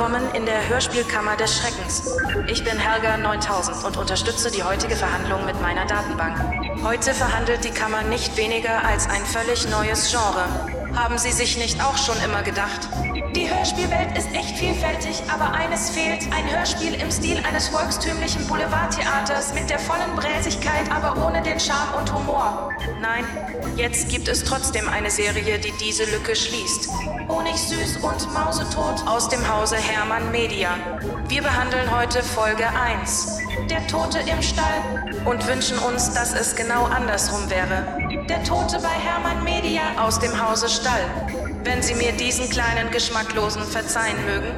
willkommen in der Hörspielkammer des Schreckens. Ich bin Helga 9000 und unterstütze die heutige Verhandlung mit meiner Datenbank. Heute verhandelt die Kammer nicht weniger als ein völlig neues Genre. Haben Sie sich nicht auch schon immer gedacht? Die Hörspielwelt ist echt vielfältig, aber eines fehlt. Ein Hörspiel im Stil eines volkstümlichen Boulevardtheaters mit der vollen Bräsigkeit, aber ohne den Charme und Humor. Nein, jetzt gibt es trotzdem eine Serie, die diese Lücke schließt. Honigsüß und Mausetot aus dem Hause Hermann Media. Wir behandeln heute Folge 1. Der Tote im Stall und wünschen uns, dass es genau andersrum wäre. Der Tote bei Hermann Media aus dem Hause Stall. Wenn Sie mir diesen kleinen Geschmacklosen verzeihen mögen,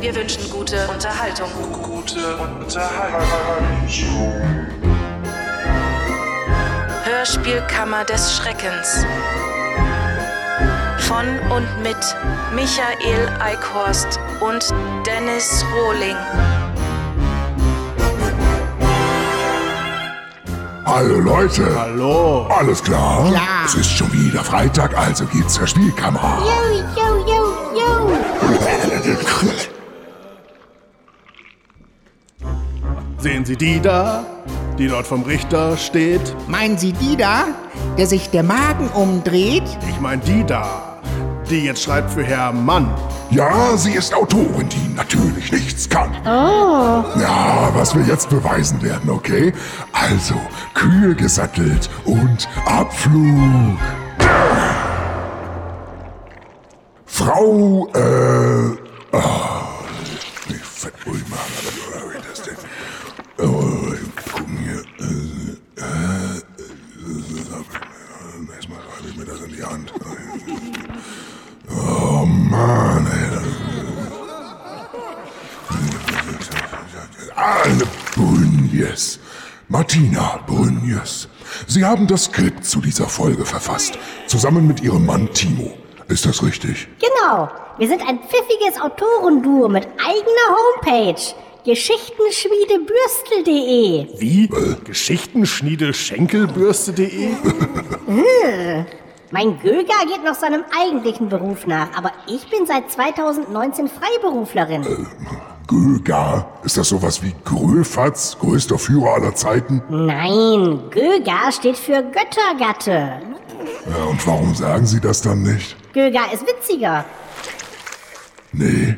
wir wünschen gute Unterhaltung. Gute Unterhaltung. Hörspielkammer des Schreckens. Von und mit Michael Eickhorst und Dennis Rohling. Hallo Leute. Hallo. Alles klar? Klar. Es ist schon wieder Freitag, also geht's zur Spielkammer. Yo, yo, yo, yo. Sehen Sie die da, die dort vom Richter steht? Meinen Sie die da, der sich der Magen umdreht? Ich meine die da, die jetzt schreibt für Herr Mann. Ja, sie ist Autorin, die natürlich nichts kann. Oh. Ja, was wir jetzt beweisen werden, okay? Also, Kühe gesattelt und Abflug. Frau, äh, ah, ich Fettulmer, wie hab ich das denn? Oh, gucken hier, äh, äh, erstmal reibe ich mir das in die Hand. Anne Brünjes. Martina Brünjes. Sie haben das Skript zu dieser Folge verfasst. Zusammen mit Ihrem Mann Timo. Ist das richtig? Genau. Wir sind ein pfiffiges Autorenduo mit eigener Homepage. Geschichtenschmiedebürstel.de. Wie? Geschichtenschniedelschenkelbürste.de? Mein Göger geht noch seinem eigentlichen Beruf nach, aber ich bin seit 2019 Freiberuflerin. Göga. Ist das sowas wie Gröfatz, größter Führer aller Zeiten? Nein, Göger steht für Göttergatte. Ja, und warum sagen Sie das dann nicht? Göger ist witziger. Nee,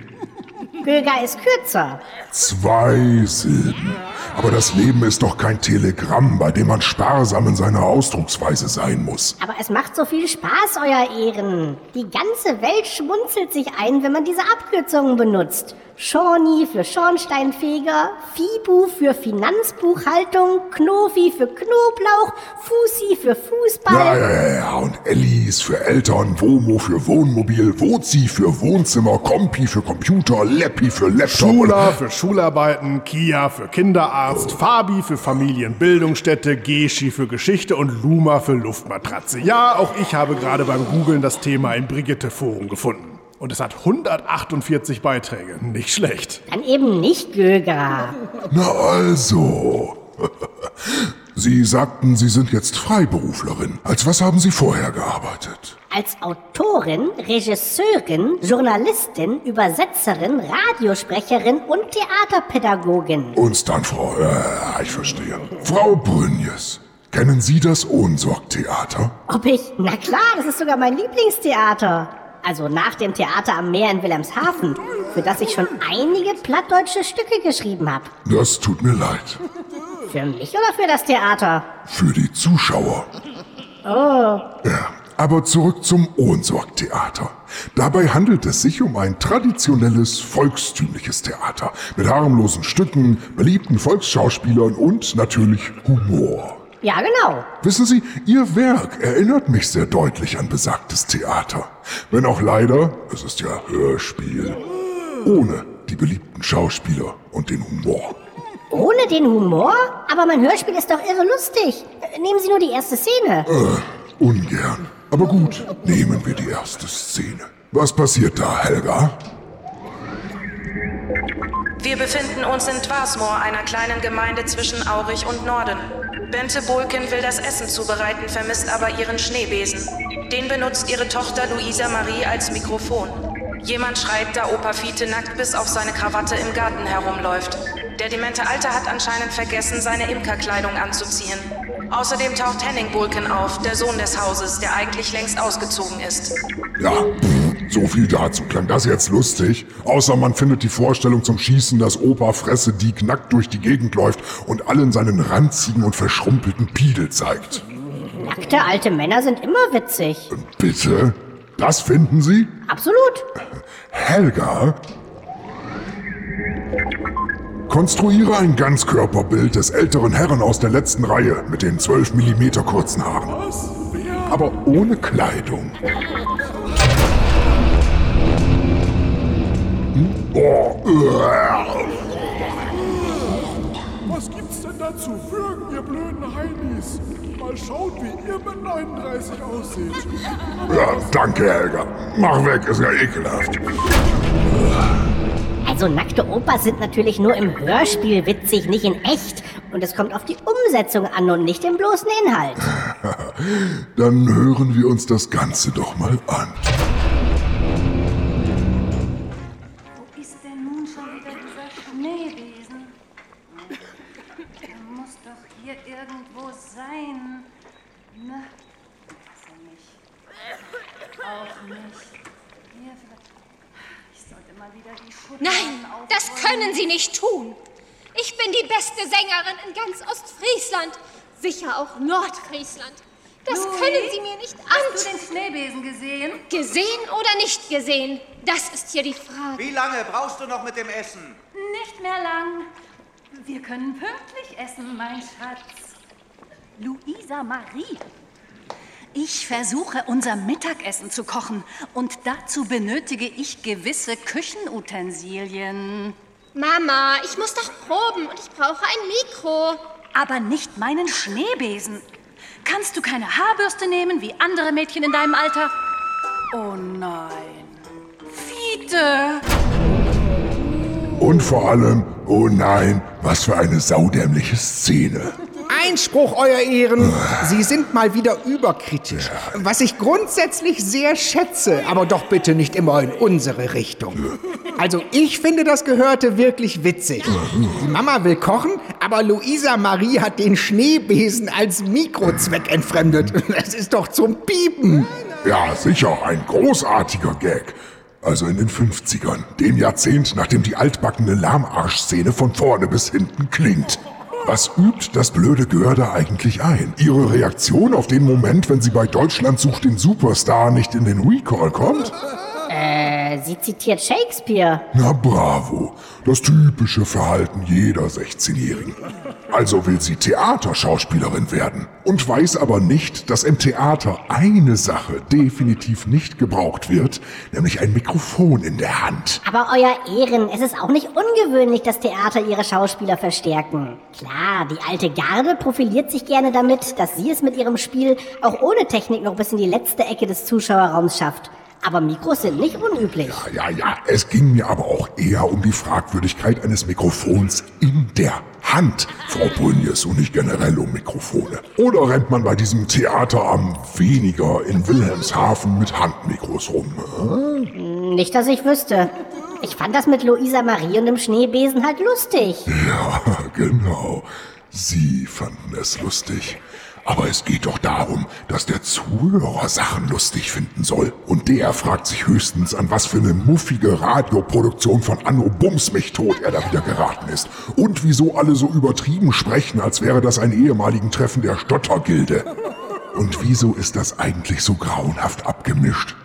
Göger ist kürzer. zwei Silben. Aber das Leben ist doch kein Telegramm, bei dem man sparsam in seiner Ausdrucksweise sein muss. Aber es macht so viel Spaß, Euer Ehren. Die ganze Welt schmunzelt sich ein, wenn man diese Abkürzungen benutzt. Shawnee für Schornsteinfeger, Fibu für Finanzbuchhaltung, Knofi für Knoblauch, Fusi für Fußball. Ja, ja, ja, ja. Und Ellis für Eltern, Womo für Wohnmobil, Wozi für Wohnzimmer, Kompi für Computer, Leppi für Laptop. Schula für Schularbeiten, Kia für Kinderarzt, Fabi für Familienbildungsstätte, Geschi für Geschichte und Luma für Luftmatratze. Ja, auch ich habe gerade beim Googlen das Thema im Brigitte-Forum gefunden. Und es hat 148 Beiträge. Nicht schlecht. Dann eben nicht Göger. Na also. Sie sagten, Sie sind jetzt Freiberuflerin. Als was haben Sie vorher gearbeitet? Als Autorin, Regisseurin, Journalistin, Übersetzerin, Radiosprecherin und Theaterpädagogin. Uns dann, Frau. Ja, ich verstehe. Frau Brünjes, kennen Sie das Ohnsorg-Theater? Ob ich? Na klar, das ist sogar mein Lieblingstheater. Also nach dem Theater am Meer in Wilhelmshaven, für das ich schon einige plattdeutsche Stücke geschrieben habe. Das tut mir leid. Für mich oder für das Theater? Für die Zuschauer. Oh, Ja, aber zurück zum Ohnsorg-Theater. Dabei handelt es sich um ein traditionelles, volkstümliches Theater mit harmlosen Stücken, beliebten Volksschauspielern und natürlich Humor. ja genau. Wissen Sie, Ihr Werk erinnert mich sehr deutlich an besagtes Theater. Wenn auch leider, es ist ja Hörspiel, ohne die beliebten Schauspieler und den Humor. Ohne den Humor? Aber mein Hörspiel ist doch irre lustig. Äh, Nehmen Sie nur die erste Szene. Äh, ungern. Aber gut, nehmen wir die erste Szene. Was passiert da, Helga? Wir befinden uns in Twarsmoor, einer kleinen Gemeinde zwischen Aurich und Norden. Bente Bolken will das Essen zubereiten, vermisst aber ihren Schneebesen. Den benutzt ihre Tochter Luisa Marie als Mikrofon. Jemand schreit, da Opa Fiete nackt bis auf seine Krawatte im Garten herumläuft. Der demente Alte hat anscheinend vergessen, seine Imkerkleidung anzuziehen. Außerdem taucht Henning Bulken auf, der Sohn des Hauses, der eigentlich längst ausgezogen ist. Ja, pff, so viel dazu. Klang das jetzt lustig? Außer man findet die Vorstellung zum Schießen, dass Opa Fresse Diek nackt durch die Gegend läuft und allen seinen ranzigen und verschrumpelten Piedel zeigt. Nackte alte Männer sind immer witzig. Bitte? Das finden Sie? Absolut. Helga? Konstruiere ein Ganzkörperbild des älteren Herren aus der letzten Reihe mit den 12 mm kurzen Haaren. Aber ohne Kleidung. Oh. Was gibt's denn da zu würgen, ihr blöden Heinis? Mal schauen, wie ihr mit 39 aussieht. ja, danke, Helga. Mach weg, ist ja ekelhaft. Also nackte Opas sind natürlich nur im Hörspiel witzig, nicht in echt. Und es kommt auf die Umsetzung an und nicht den bloßen Inhalt. Dann hören wir uns das Ganze doch mal an. Wo ist denn nun schon wieder dieser Schneebesen? Er muss doch hier irgendwo sein. Na, ist er nicht. Auch nicht. Hier vielleicht. Ich sollte mal wieder die Schutt Nein, das können Sie nicht tun. Ich bin die beste Sängerin in ganz Ostfriesland. Sicher auch Nordfriesland. Das Louis, können Sie mir nicht Hast du an. den Schneebesen gesehen? Gesehen oder nicht gesehen? Das ist hier die Frage. Wie lange brauchst du noch mit dem Essen? Nicht mehr lang. Wir können pünktlich essen, mein Schatz. Luisa Marie. Ich versuche, unser Mittagessen zu kochen. Und dazu benötige ich gewisse Küchenutensilien. Mama, ich muss doch proben und ich brauche ein Mikro. Aber nicht meinen Schneebesen. Kannst du keine Haarbürste nehmen, wie andere Mädchen in deinem Alter? Oh nein. Fiete! Und vor allem, oh nein, was für eine saudämliche Szene. Einspruch, Euer Ehren. Sie sind mal wieder überkritisch. Was ich grundsätzlich sehr schätze, aber doch bitte nicht immer in unsere Richtung. Also ich finde, das gehörte wirklich witzig. Die Mama will kochen, aber Luisa Marie hat den Schneebesen als Mikrozweck entfremdet. Das ist doch zum Piepen. Ja, sicher, ein großartiger Gag. Also in den 50ern, dem Jahrzehnt, nachdem die altbackene Lahmarsch-Szene von vorne bis hinten klingt. Was übt das blöde Gehör da eigentlich ein? Ihre Reaktion auf den Moment, wenn sie bei Deutschland sucht den Superstar nicht in den Recall kommt? Äh, sie zitiert Shakespeare. Na bravo, das typische Verhalten jeder 16-Jährigen. Also will sie Theaterschauspielerin werden und weiß aber nicht, dass im Theater eine Sache definitiv nicht gebraucht wird, nämlich ein Mikrofon in der Hand. Aber Euer Ehren, es ist auch nicht ungewöhnlich, dass Theater ihre Schauspieler verstärken. Klar, die alte Garde profiliert sich gerne damit, dass sie es mit ihrem Spiel auch ohne Technik noch bis in die letzte Ecke des Zuschauerraums schafft. Aber Mikros sind nicht unüblich. Ja, ja, es ging mir aber auch eher um die Fragwürdigkeit eines Mikrofons in der Hand, Frau Brünjes, und nicht generell um Mikrofone. Oder rennt man bei diesem Theater am weniger in Wilhelmshaven mit Handmikros rum? äh? Nicht, dass ich wüsste. Ich fand das mit Luisa Marie und dem Schneebesen halt lustig. Ja, genau. Sie fanden es lustig. Aber es geht doch darum, dass der Zuhörer Sachen lustig finden soll. Und der fragt sich höchstens, an was für eine muffige Radioproduktion von Anno Bums mich tot er da wieder geraten ist. Und wieso alle so übertrieben sprechen, als wäre das ein ehemaligen Treffen der Stottergilde. Und wieso ist das eigentlich so grauenhaft abgemischt?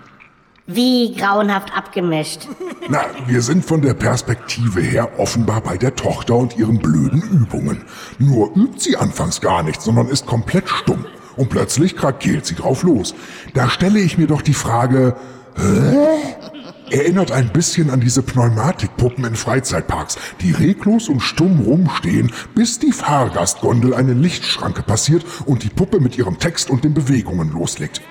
Wie grauenhaft abgemischt. Na, wir sind von der Perspektive her offenbar bei der Tochter und ihren blöden Übungen. Nur übt sie anfangs gar nicht, sondern ist komplett stumm. Und plötzlich krakeelt sie drauf los. Da stelle ich mir doch die Frage, hä? Erinnert ein bisschen an diese Pneumatikpuppen in Freizeitparks, die reglos und stumm rumstehen, bis die Fahrgastgondel eine Lichtschranke passiert und die Puppe mit ihrem Text und den Bewegungen loslegt.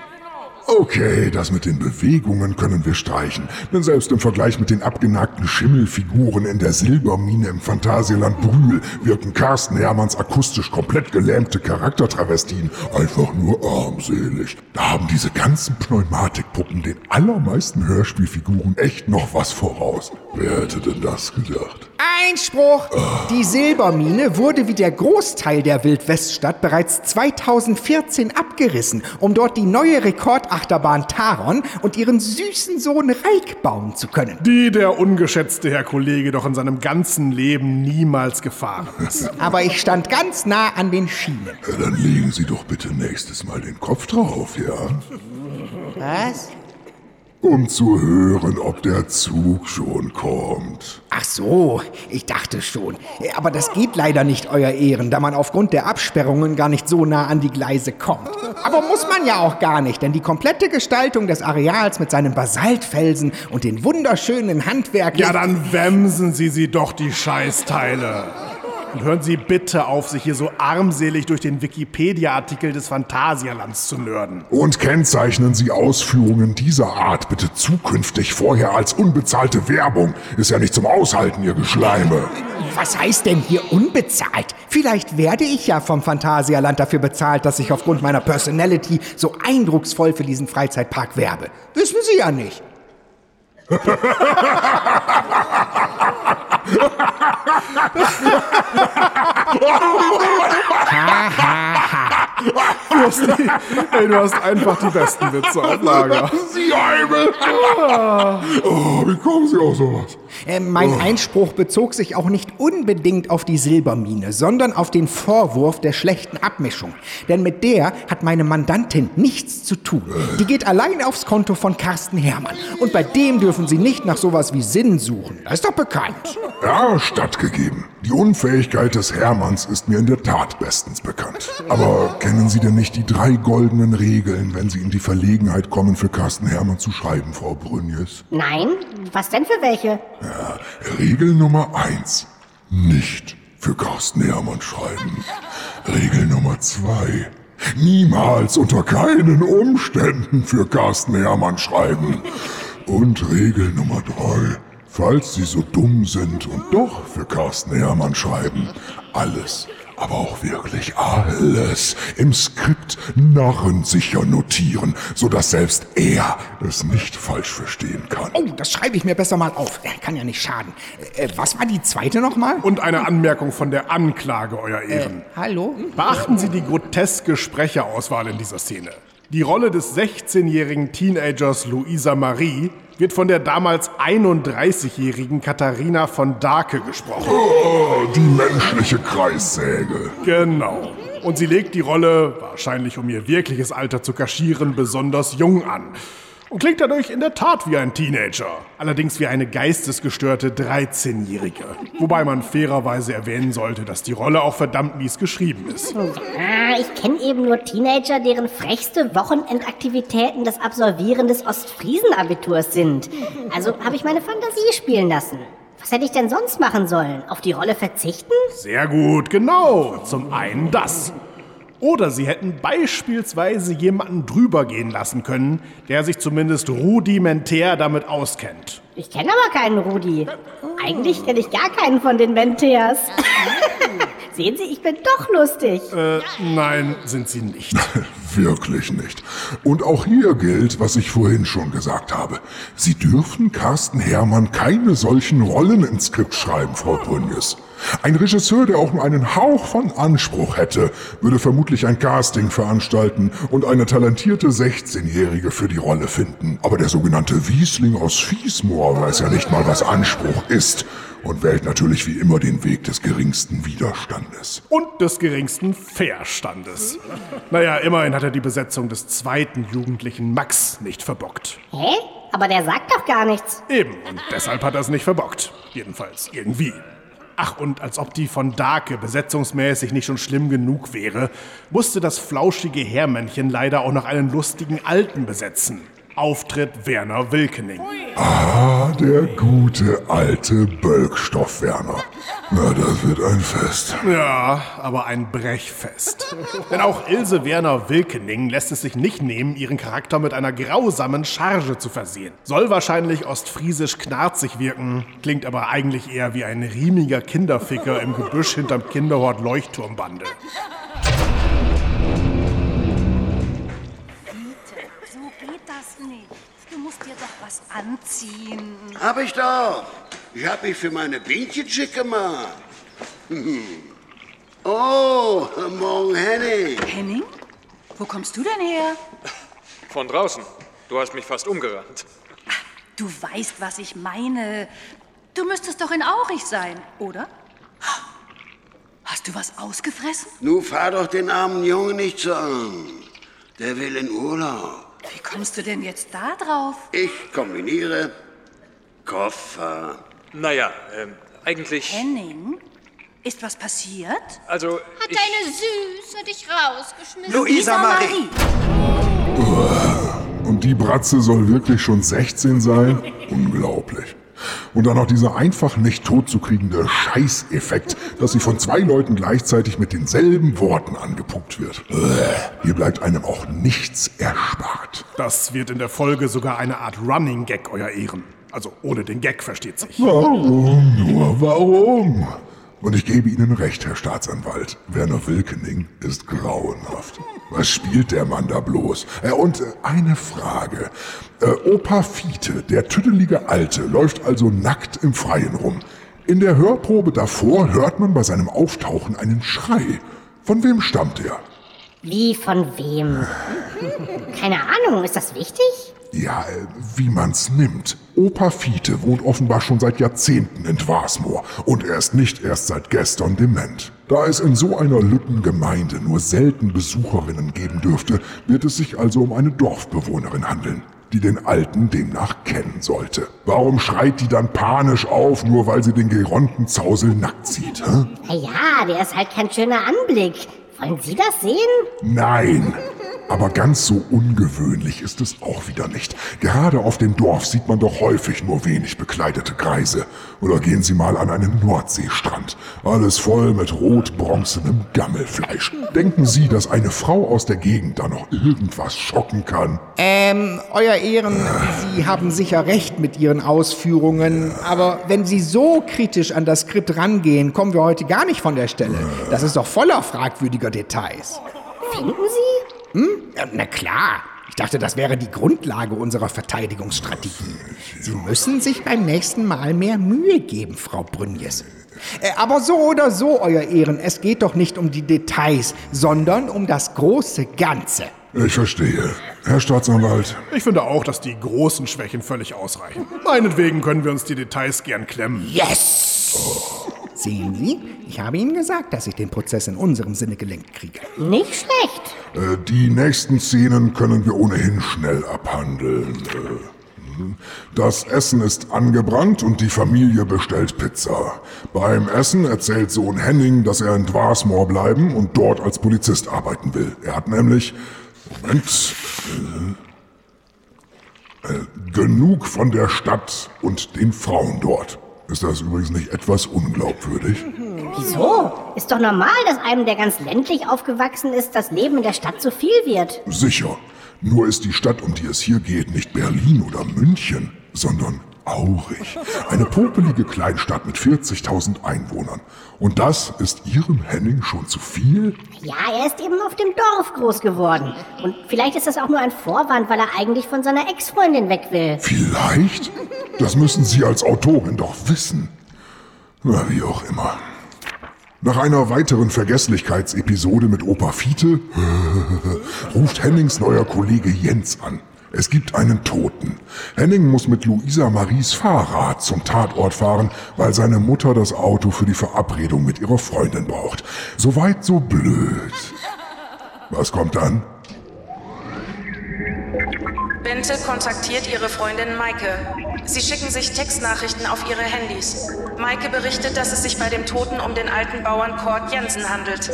Okay, das mit den Bewegungen können wir streichen. Denn selbst im Vergleich mit den abgenagten Schimmelfiguren in der Silbermine im Phantasialand Brühl wirken Carsten Hermanns akustisch komplett gelähmte Charaktertravestien einfach nur armselig. Da haben diese ganzen Pneumatikpuppen den allermeisten Hörspielfiguren echt noch was voraus. Wer hätte denn das gedacht? Einspruch! Die Silbermine wurde wie der Großteil der Wildweststadt bereits 2014 abgerissen, um dort die neue Rekordachterbahn Taron und ihren süßen Sohn Reik bauen zu können. Die der ungeschätzte Herr Kollege doch in seinem ganzen Leben niemals gefahren ist. Aber ich stand ganz nah an den Schienen. Ja, dann legen Sie doch bitte nächstes Mal den Kopf drauf, ja? Was? Um zu hören, ob der Zug schon kommt. Ach so, ich dachte schon. Aber das geht leider nicht, Euer Ehren, da man aufgrund der Absperrungen gar nicht so nah an die Gleise kommt. Aber muss man ja auch gar nicht, denn die komplette Gestaltung des Areals mit seinen Basaltfelsen und den wunderschönen Handwerken... Ja, dann wämsen Sie sie doch, die Scheißteile. Und hören Sie bitte auf, sich hier so armselig durch den Wikipedia-Artikel des Phantasialands zu nörden. Und kennzeichnen Sie Ausführungen dieser Art bitte zukünftig vorher als unbezahlte Werbung. Ist ja nicht zum Aushalten, Ihr Geschleime. Was heißt denn hier unbezahlt? Vielleicht werde ich ja vom Phantasialand dafür bezahlt, dass ich aufgrund meiner Personality so eindrucksvoll für diesen Freizeitpark werbe. Wissen Sie ja nicht. はは Du hast, die, ey, du hast einfach die besten Witze auf Lager. Sie Eibel! Oh, wie kommen Sie auf sowas? Äh, mein Einspruch bezog sich auch nicht unbedingt auf die Silbermine, sondern auf den Vorwurf der schlechten Abmischung. Denn mit der hat meine Mandantin nichts zu tun. Die geht allein aufs Konto von Carsten Hermann. Und bei dem dürfen Sie nicht nach sowas wie Sinn suchen. Das ist doch bekannt. Ja, stattgegeben. Die Unfähigkeit des Hermanns ist mir in der Tat bestens bekannt. Aber kennen Sie denn nicht die drei goldenen Regeln, wenn Sie in die Verlegenheit kommen, für Carsten Hermann zu schreiben, Frau Brünjes? Nein? Was denn für welche? Regel Nummer eins: Nicht für Carsten Hermann schreiben. Regel Nummer zwei: Niemals unter keinen Umständen für Carsten Hermann schreiben. Und Regel Nummer drei: Falls Sie so dumm sind und doch für Carsten Hermann schreiben, alles, aber auch wirklich alles im Skript narrensicher notieren, sodass selbst er es nicht falsch verstehen kann. Oh, das schreibe ich mir besser mal auf. Äh, Kann ja nicht schaden. Äh, was war die zweite nochmal? Und eine Anmerkung von der Anklage, Euer Ehren. Hallo? Beachten Sie die groteske Sprecherauswahl in dieser Szene. Die Rolle des 16-jährigen Teenagers Luisa Marie wird von der damals 31-jährigen Katharina von Dake gesprochen. Oh, die menschliche Kreissäge. Genau. Und sie legt die Rolle, wahrscheinlich um ihr wirkliches Alter zu kaschieren, besonders jung an. Und klingt dadurch in der Tat wie ein Teenager. Allerdings wie eine geistesgestörte 13-Jährige. Wobei man fairerweise erwähnen sollte, dass die Rolle auch verdammt mies geschrieben ist. Ah, ich kenne eben nur Teenager, deren frechste Wochenendaktivitäten das Absolvieren des Ostfriesen-Abiturs sind. Also habe ich meine Fantasie spielen lassen. Was hätte ich denn sonst machen sollen? Auf die Rolle verzichten? Sehr gut, genau. Zum einen das. Oder sie hätten beispielsweise jemanden drüber gehen lassen können, der sich zumindest rudimentär damit auskennt. Ich kenne aber keinen Rudi. Eigentlich kenne ich gar keinen von den Menteers. Sehen Sie, ich bin doch lustig. Äh, nein, sind sie nicht. Wirklich nicht. Und auch hier gilt, was ich vorhin schon gesagt habe. Sie dürfen Carsten Hermann keine solchen Rollen ins Skript schreiben, Frau Brünjes. Ein Regisseur, der auch nur einen Hauch von Anspruch hätte, würde vermutlich ein Casting veranstalten und eine talentierte 16-Jährige für die Rolle finden. Aber der sogenannte Wiesling aus Fiesmoor weiß ja nicht mal, was Anspruch ist und wählt natürlich wie immer den Weg des geringsten Widerstandes. Und des geringsten Verstandes. Naja, immerhin hat er die Besetzung des zweiten Jugendlichen Max nicht verbockt. Hä? Aber der sagt doch gar nichts. Eben, und deshalb hat er es nicht verbockt. Jedenfalls irgendwie. Ach, und als ob die von Dake besetzungsmäßig nicht schon schlimm genug wäre, musste das flauschige Herrmännchen leider auch noch einen lustigen Alten besetzen. Auftritt Werner Wilkening. Ah, der gute alte Bölkstoff Werner. Na, das wird ein Fest. Ja, aber ein Brechfest. Denn auch Ilse Werner Wilkening lässt es sich nicht nehmen, ihren Charakter mit einer grausamen Charge zu versehen. Soll wahrscheinlich ostfriesisch knarzig wirken, klingt aber eigentlich eher wie ein riemiger Kinderficker im Gebüsch hinterm Kinderhort Leuchtturmbande. Musst dir doch was anziehen. Hab ich doch. Ich hab mich für meine Bienchen schick gemacht. Oh, morgen Henning. Henning? Wo kommst du denn her? Von draußen. Du hast mich fast umgerannt. Du weißt, was ich meine. Du müsstest doch in Aurich sein, oder? Hast du was ausgefressen? Nu fahr doch den armen Jungen nicht so an. Der will in Urlaub. Wie kommst du denn jetzt da drauf? Ich kombiniere Koffer. Naja, ähm, eigentlich. Henning? Ist was passiert? Also, Hat ich, deine Süße dich rausgeschmissen? Luisa Marie. Und die Bratze soll wirklich schon 16 sein? Unglaublich. Und dann noch dieser einfach nicht totzukriegende Scheißeffekt, dass sie von zwei Leuten gleichzeitig mit denselben Worten angepuckt wird. Hier bleibt einem auch nichts erspart. Das wird in der Folge sogar eine Art Running Gag, euer Ehren. Also ohne den Gag versteht sich. Warum nur warum? Und ich gebe Ihnen recht, Herr Staatsanwalt. Werner Wilkening ist grauenhaft. Was spielt der Mann da bloß? Äh, und äh, eine Frage. Äh, Opa Fiete, der tüdelige Alte, läuft also nackt im Freien rum. In der Hörprobe davor hört man bei seinem Auftauchen einen Schrei. Von wem stammt er? Wie von wem? Keine Ahnung, ist das wichtig? Ja, äh, wie man's nimmt. Opa Fiete wohnt offenbar schon seit Jahrzehnten in Dwarsmoor und er ist nicht erst seit gestern dement. Da es in so einer Lückengemeinde nur selten Besucherinnen geben dürfte, wird es sich also um eine Dorfbewohnerin handeln, die den Alten demnach kennen sollte. Warum schreit die dann panisch auf, nur weil sie den geronten Zausel nackt sieht? Hä? Naja, der ist halt kein schöner Anblick. Wollen Sie das sehen? Nein. Aber ganz so ungewöhnlich ist es auch wieder nicht. Gerade auf dem Dorf sieht man doch häufig nur wenig bekleidete Greise. Oder gehen Sie mal an einen Nordseestrand. Alles voll mit rot-bronzenem Gammelfleisch. Denken Sie, dass eine Frau aus der Gegend da noch irgendwas schocken kann? Ähm, Euer Ehren, Sie haben sicher recht mit Ihren Ausführungen, aber wenn Sie so kritisch an das Skript rangehen, kommen wir heute gar nicht von der Stelle. Das ist doch voller fragwürdiger Details. Finden Sie? Ja, na klar. Ich dachte, das wäre die Grundlage unserer Verteidigungsstrategie. Sie müssen sich beim nächsten Mal mehr Mühe geben, Frau Brünjes. Äh, Aber so oder so, Euer Ehren, es geht doch nicht um die Details, sondern um das große Ganze. Ich verstehe. Herr Staatsanwalt, Ich finde auch, dass die großen Schwächen völlig ausreichen. Meinetwegen können wir uns die Details gern klemmen. Yes! Sehen Sie, ich habe Ihnen gesagt, dass ich den Prozess in unserem Sinne gelenkt kriege. Nicht schlecht. äh, die nächsten Szenen können wir ohnehin schnell abhandeln. Äh, hm. Das Essen ist angebrannt und die Familie bestellt Pizza. Beim Essen erzählt Sohn Henning, dass er in Dwarsmoor bleiben und dort als Polizist arbeiten will. Er hat nämlich, Moment, äh, äh, genug von der Stadt und den Frauen dort. Ist das übrigens nicht etwas unglaubwürdig? Wieso? Ist doch normal, dass einem, der ganz ländlich aufgewachsen ist, das Leben in der Stadt zu viel wird. Sicher. Nur ist die Stadt, um die es hier geht, nicht Berlin oder München, sondern Aurich. Eine popelige Kleinstadt mit 40.000 Einwohnern. Und das ist Ihrem Henning schon zu viel? Ja, er ist eben auf dem Dorf groß geworden. Und vielleicht ist das auch nur ein Vorwand, weil er eigentlich von seiner Ex-Freundin weg will. Vielleicht? Das müssen Sie als Autorin doch wissen. Na, wie auch immer. Nach einer weiteren Vergesslichkeitsepisode mit Opa Fiete ruft Hennings neuer Kollege Jens an. Es gibt einen Toten. Henning muss mit Luisa Maries Fahrrad zum Tatort fahren, weil seine Mutter das Auto für die Verabredung mit ihrer Freundin braucht. Soweit so blöd. Was kommt dann? Bente kontaktiert ihre Freundin Maike. Sie schicken sich Textnachrichten auf ihre Handys. Maike berichtet, dass es sich bei dem Toten um den alten Bauern Kurt Jensen handelt.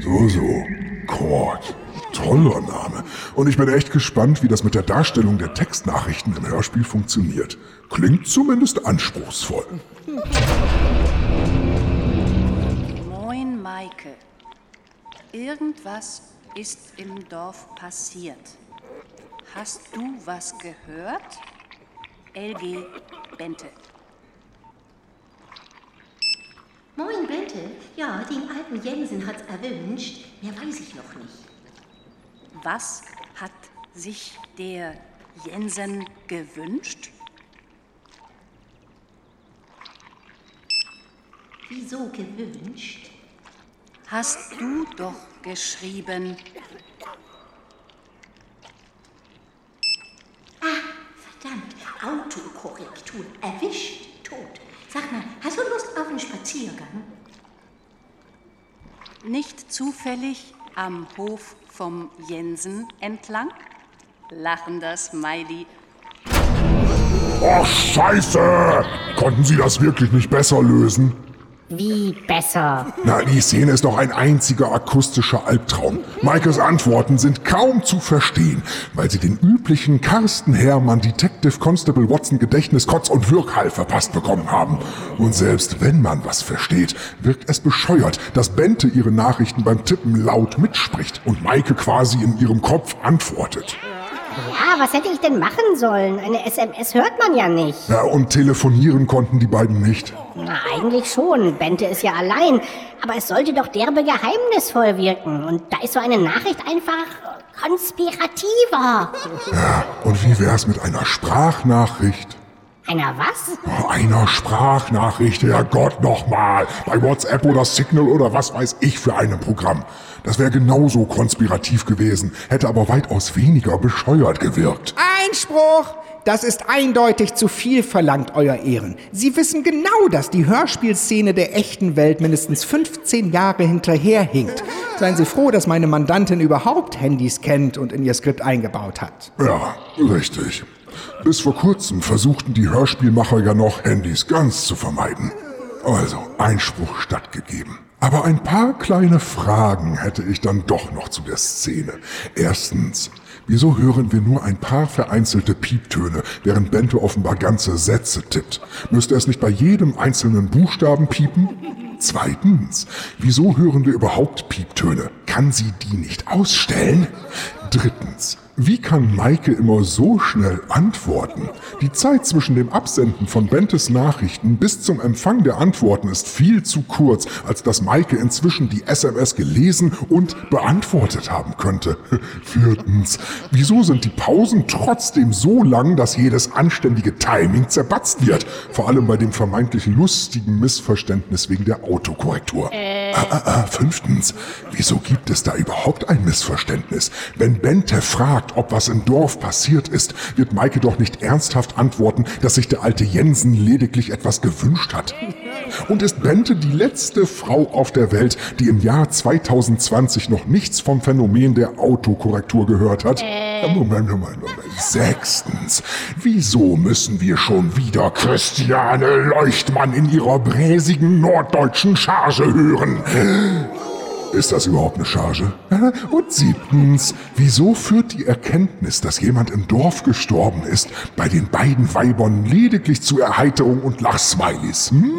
So, so. Kord. Toller Name. Und ich bin echt gespannt, wie das mit der Darstellung der Textnachrichten im Hörspiel funktioniert. Klingt zumindest anspruchsvoll. Moin, Maike. Irgendwas ist im Dorf passiert. Hast du was gehört? LG Bente. Moin, Bente. Ja, den alten Jensen hat's erwünscht. Mehr weiß ich noch nicht. Was hat sich der Jensen gewünscht? Wieso gewünscht? Hast du doch geschrieben. Ah, verdammt. Autokorrektur. Erwischt. Tot. Sag mal, hast du Lust auf einen Spaziergang? Nicht zufällig am Hof vom Jensen entlang? Lachender Smiley. Oh, Scheiße! Konnten Sie das wirklich nicht besser lösen? Wie besser? Na, die Szene ist doch ein einziger akustischer Albtraum. Maikes Antworten sind kaum zu verstehen, weil sie den üblichen Carsten Hermann Detective Constable Watson Gedächtnis Kotz und Wirkhall verpasst bekommen haben. Und selbst wenn man was versteht, wirkt es bescheuert, dass Bente ihre Nachrichten beim Tippen laut mitspricht und Maike quasi in ihrem Kopf antwortet. Ja, was hätte ich denn machen sollen? Eine SMS hört man ja nicht. Ja, und telefonieren konnten die beiden nicht. Na, eigentlich schon. Bente ist ja allein. Aber es sollte doch derbe geheimnisvoll wirken. Und da ist so eine Nachricht einfach konspirativer. Ja, und wie wär's mit einer Sprachnachricht? Einer was? Einer Sprachnachricht, Herrgott nochmal. Bei WhatsApp oder Signal oder was weiß ich für einem Programm. Das wäre genauso konspirativ gewesen, hätte aber weitaus weniger bescheuert gewirkt. Einspruch! Das ist eindeutig zu viel verlangt, Euer Ehren. Sie wissen genau, dass die Hörspielszene der echten Welt mindestens 15 Jahre hinterherhinkt. Seien Sie froh, dass meine Mandantin überhaupt Handys kennt und in ihr Skript eingebaut hat. Ja, richtig. Bis vor kurzem versuchten die Hörspielmacher ja noch, Handys ganz zu vermeiden. Also Einspruch stattgegeben. Aber ein paar kleine Fragen hätte ich dann doch noch zu der Szene. Erstens, wieso hören wir nur ein paar vereinzelte Pieptöne, während Bente offenbar ganze Sätze tippt? Müsste es nicht bei jedem einzelnen Buchstaben piepen? Zweitens, wieso hören wir überhaupt Pieptöne? Kann sie die nicht ausstellen? Drittens, wie kann Maike immer so schnell antworten? Die Zeit zwischen dem Absenden von Bentes Nachrichten bis zum Empfang der Antworten ist viel zu kurz, als dass Maike inzwischen die SMS gelesen und beantwortet haben könnte. Viertens, wieso sind die Pausen trotzdem so lang, dass jedes anständige Timing zerbatzt wird? Vor allem bei dem vermeintlich lustigen Missverständnis wegen der Autokorrektur. Ah, fünftens, wieso gibt es da überhaupt ein Missverständnis? Wenn Bente fragt, ob was im Dorf passiert ist, wird Maike doch nicht ernsthaft antworten, dass sich der alte Jensen lediglich etwas gewünscht hat. Und ist Bente die letzte Frau auf der Welt, die im Jahr 2020 noch nichts vom Phänomen der Autokorrektur gehört hat? Moment, Moment, Moment. Sechstens, wieso müssen wir schon wieder Christiane Leuchtmann in ihrer bräsigen norddeutschen Charge hören? Ist das überhaupt eine Charge? Und siebtens, wieso führt die Erkenntnis, dass jemand im Dorf gestorben ist, bei den beiden Weibern lediglich zu Erheiterung und Lachsmilies? Hm?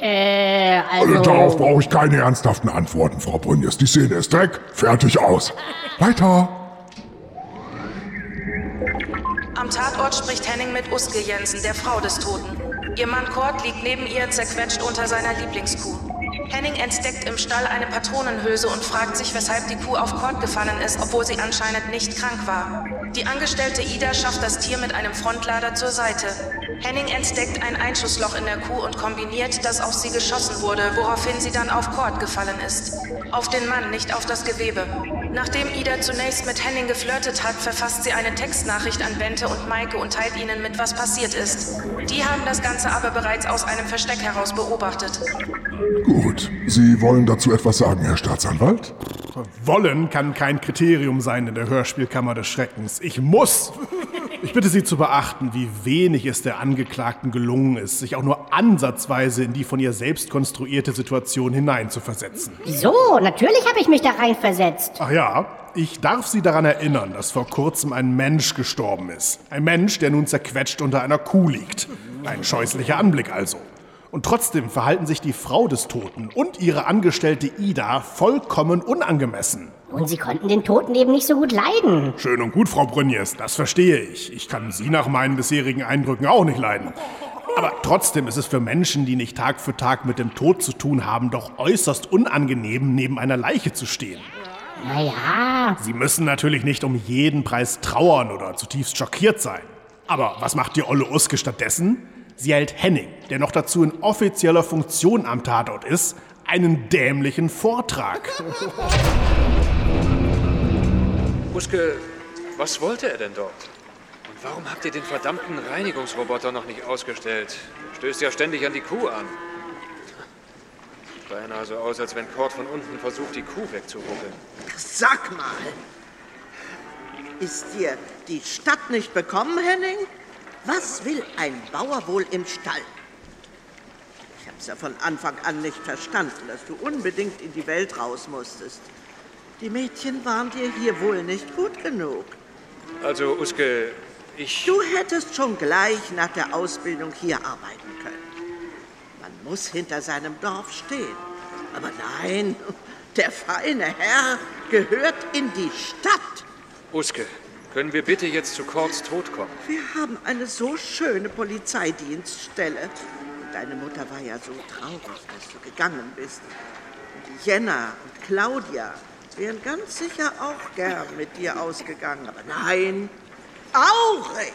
Äh, also... Darauf brauche ich keine ernsthaften Antworten, Frau Brünjes. Die Szene ist Dreck, fertig aus. Weiter. Am Tatort spricht Henning mit Uske Jensen, der Frau des Toten. Ihr Mann Kurt liegt neben ihr zerquetscht unter seiner Lieblingskuh. Henning entdeckt im Stall eine Patronenhülse und fragt sich, weshalb die Kuh auf Kurt gefallen ist, obwohl sie anscheinend nicht krank war. Die Angestellte Ida schafft das Tier mit einem Frontlader zur Seite. Henning entdeckt ein Einschussloch in der Kuh und kombiniert, dass auf sie geschossen wurde, woraufhin sie dann auf Kurt gefallen ist. Auf den Mann, nicht auf das Gewebe. Nachdem Ida zunächst mit Henning geflirtet hat, verfasst sie eine Textnachricht an Bente und Maike und teilt ihnen mit, was passiert ist. Die haben das Ganze aber bereits aus einem Versteck heraus beobachtet. Gut. Sie wollen dazu etwas sagen, Herr Staatsanwalt? Wollen kann kein Kriterium sein in der Hörspielkammer des Schreckens. Ich muss. Ich bitte Sie zu beachten, wie wenig es der Angeklagten gelungen ist, sich auch nur ansatzweise in die von ihr selbst konstruierte Situation hineinzuversetzen. Wieso? Natürlich habe ich mich da reinversetzt. Ach ja, ich darf Sie daran erinnern, dass vor kurzem ein Mensch gestorben ist. Ein Mensch, der nun zerquetscht unter einer Kuh liegt. Ein scheußlicher Anblick also. Und trotzdem verhalten sich die Frau des Toten und ihre Angestellte Ida vollkommen unangemessen. Und Sie konnten den Toten eben nicht so gut leiden. Schön und gut, Frau Brünjes, das verstehe ich. Ich kann Sie nach meinen bisherigen Eindrücken auch nicht leiden. Aber trotzdem ist es für Menschen, die nicht Tag für Tag mit dem Tod zu tun haben, doch äußerst unangenehm, neben einer Leiche zu stehen. Naja. Sie müssen natürlich nicht um jeden Preis trauern oder zutiefst schockiert sein. Aber was macht die Olle Uske stattdessen? Sie hält Henning, der noch dazu in offizieller Funktion am Tatort ist, einen dämlichen Vortrag. Uske, was wollte er denn dort? Und warum habt ihr den verdammten Reinigungsroboter noch nicht ausgestellt? Stößt ja ständig an die Kuh an. Beinahe so aus, als wenn Kord von unten versucht, die Kuh wegzuruckeln. Sag mal, ist dir die Stadt nicht bekommen, Henning? Was will ein Bauer wohl im Stall? Ich hab's ja von Anfang an nicht verstanden, dass du unbedingt in die Welt raus musstest. Die Mädchen waren dir hier wohl nicht gut genug. Also, Uske, ich. Du hättest schon gleich nach der Ausbildung hier arbeiten können. Man muss hinter seinem Dorf stehen. Aber nein, der feine Herr gehört in die Stadt. Uske, können wir bitte jetzt zu Kords Tod kommen? Wir haben eine so schöne Polizeidienststelle. Und deine Mutter war ja so traurig, dass du gegangen bist. Und Jenna und Claudia wären ganz sicher auch gern mit dir ausgegangen. Aber nein, Aurich,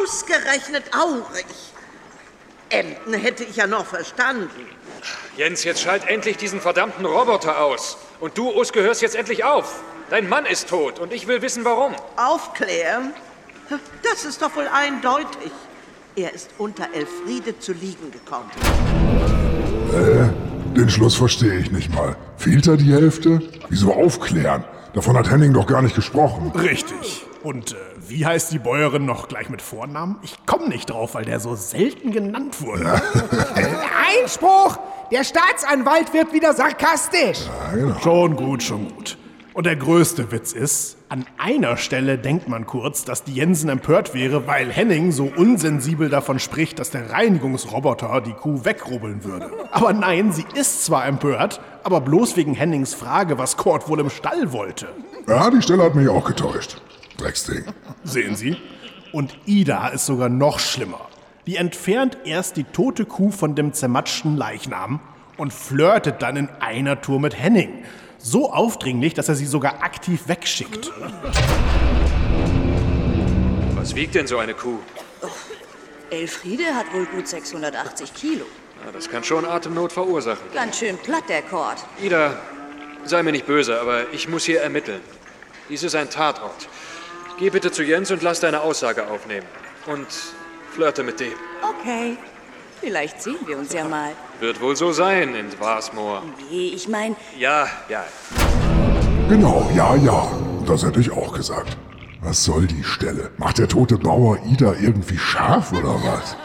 ausgerechnet Aurich. Emden hätte ich ja noch verstanden. Jens, jetzt schalt endlich diesen verdammten Roboter aus. Und du, Uske, hörst jetzt endlich auf. Dein Mann ist tot und ich will wissen, warum. Aufklären? Das ist doch wohl eindeutig. Er ist unter Elfriede zu liegen gekommen. Äh, den Schluss verstehe ich nicht mal. Fehlt da die Hälfte? Wieso aufklären? Davon hat Henning doch gar nicht gesprochen. Richtig. Und äh, wie heißt die Bäuerin noch gleich mit Vornamen? Ich komme nicht drauf, weil der so selten genannt wurde. Einspruch! Der Staatsanwalt wird wieder sarkastisch. Schon gut, schon gut. Und der größte Witz ist, an einer Stelle denkt man kurz, dass die Jensen empört wäre, weil Henning so unsensibel davon spricht, dass der Reinigungsroboter die Kuh wegrubbeln würde. Aber nein, sie ist zwar empört, aber bloß wegen Hennings Frage, was Kurt wohl im Stall wollte. Ja, die Stelle hat mich auch getäuscht. Drecksding. Sehen Sie? Und Ida ist sogar noch schlimmer. Die entfernt erst die tote Kuh von dem zermatschten Leichnam und flirtet dann in einer Tour mit Henning. So aufdringlich, dass er sie sogar aktiv wegschickt. Was wiegt denn so eine Kuh? Elfriede hat wohl gut 680 Kilo. Na, das kann schon Atemnot verursachen. Ganz schön platt, der Kord. Ida, sei mir nicht böse, aber ich muss hier ermitteln. Dies ist ein Tatort. Geh bitte zu Jens und lass deine Aussage aufnehmen. Und flirte mit dem. Okay. Vielleicht sehen wir uns ja mal. Wird wohl so sein in Wasmoor. Nee, ich mein, Ja, ja. Genau, ja, ja. Das hätte ich auch gesagt. Was soll die Stelle? Macht der tote Bauer Ida irgendwie scharf oder was?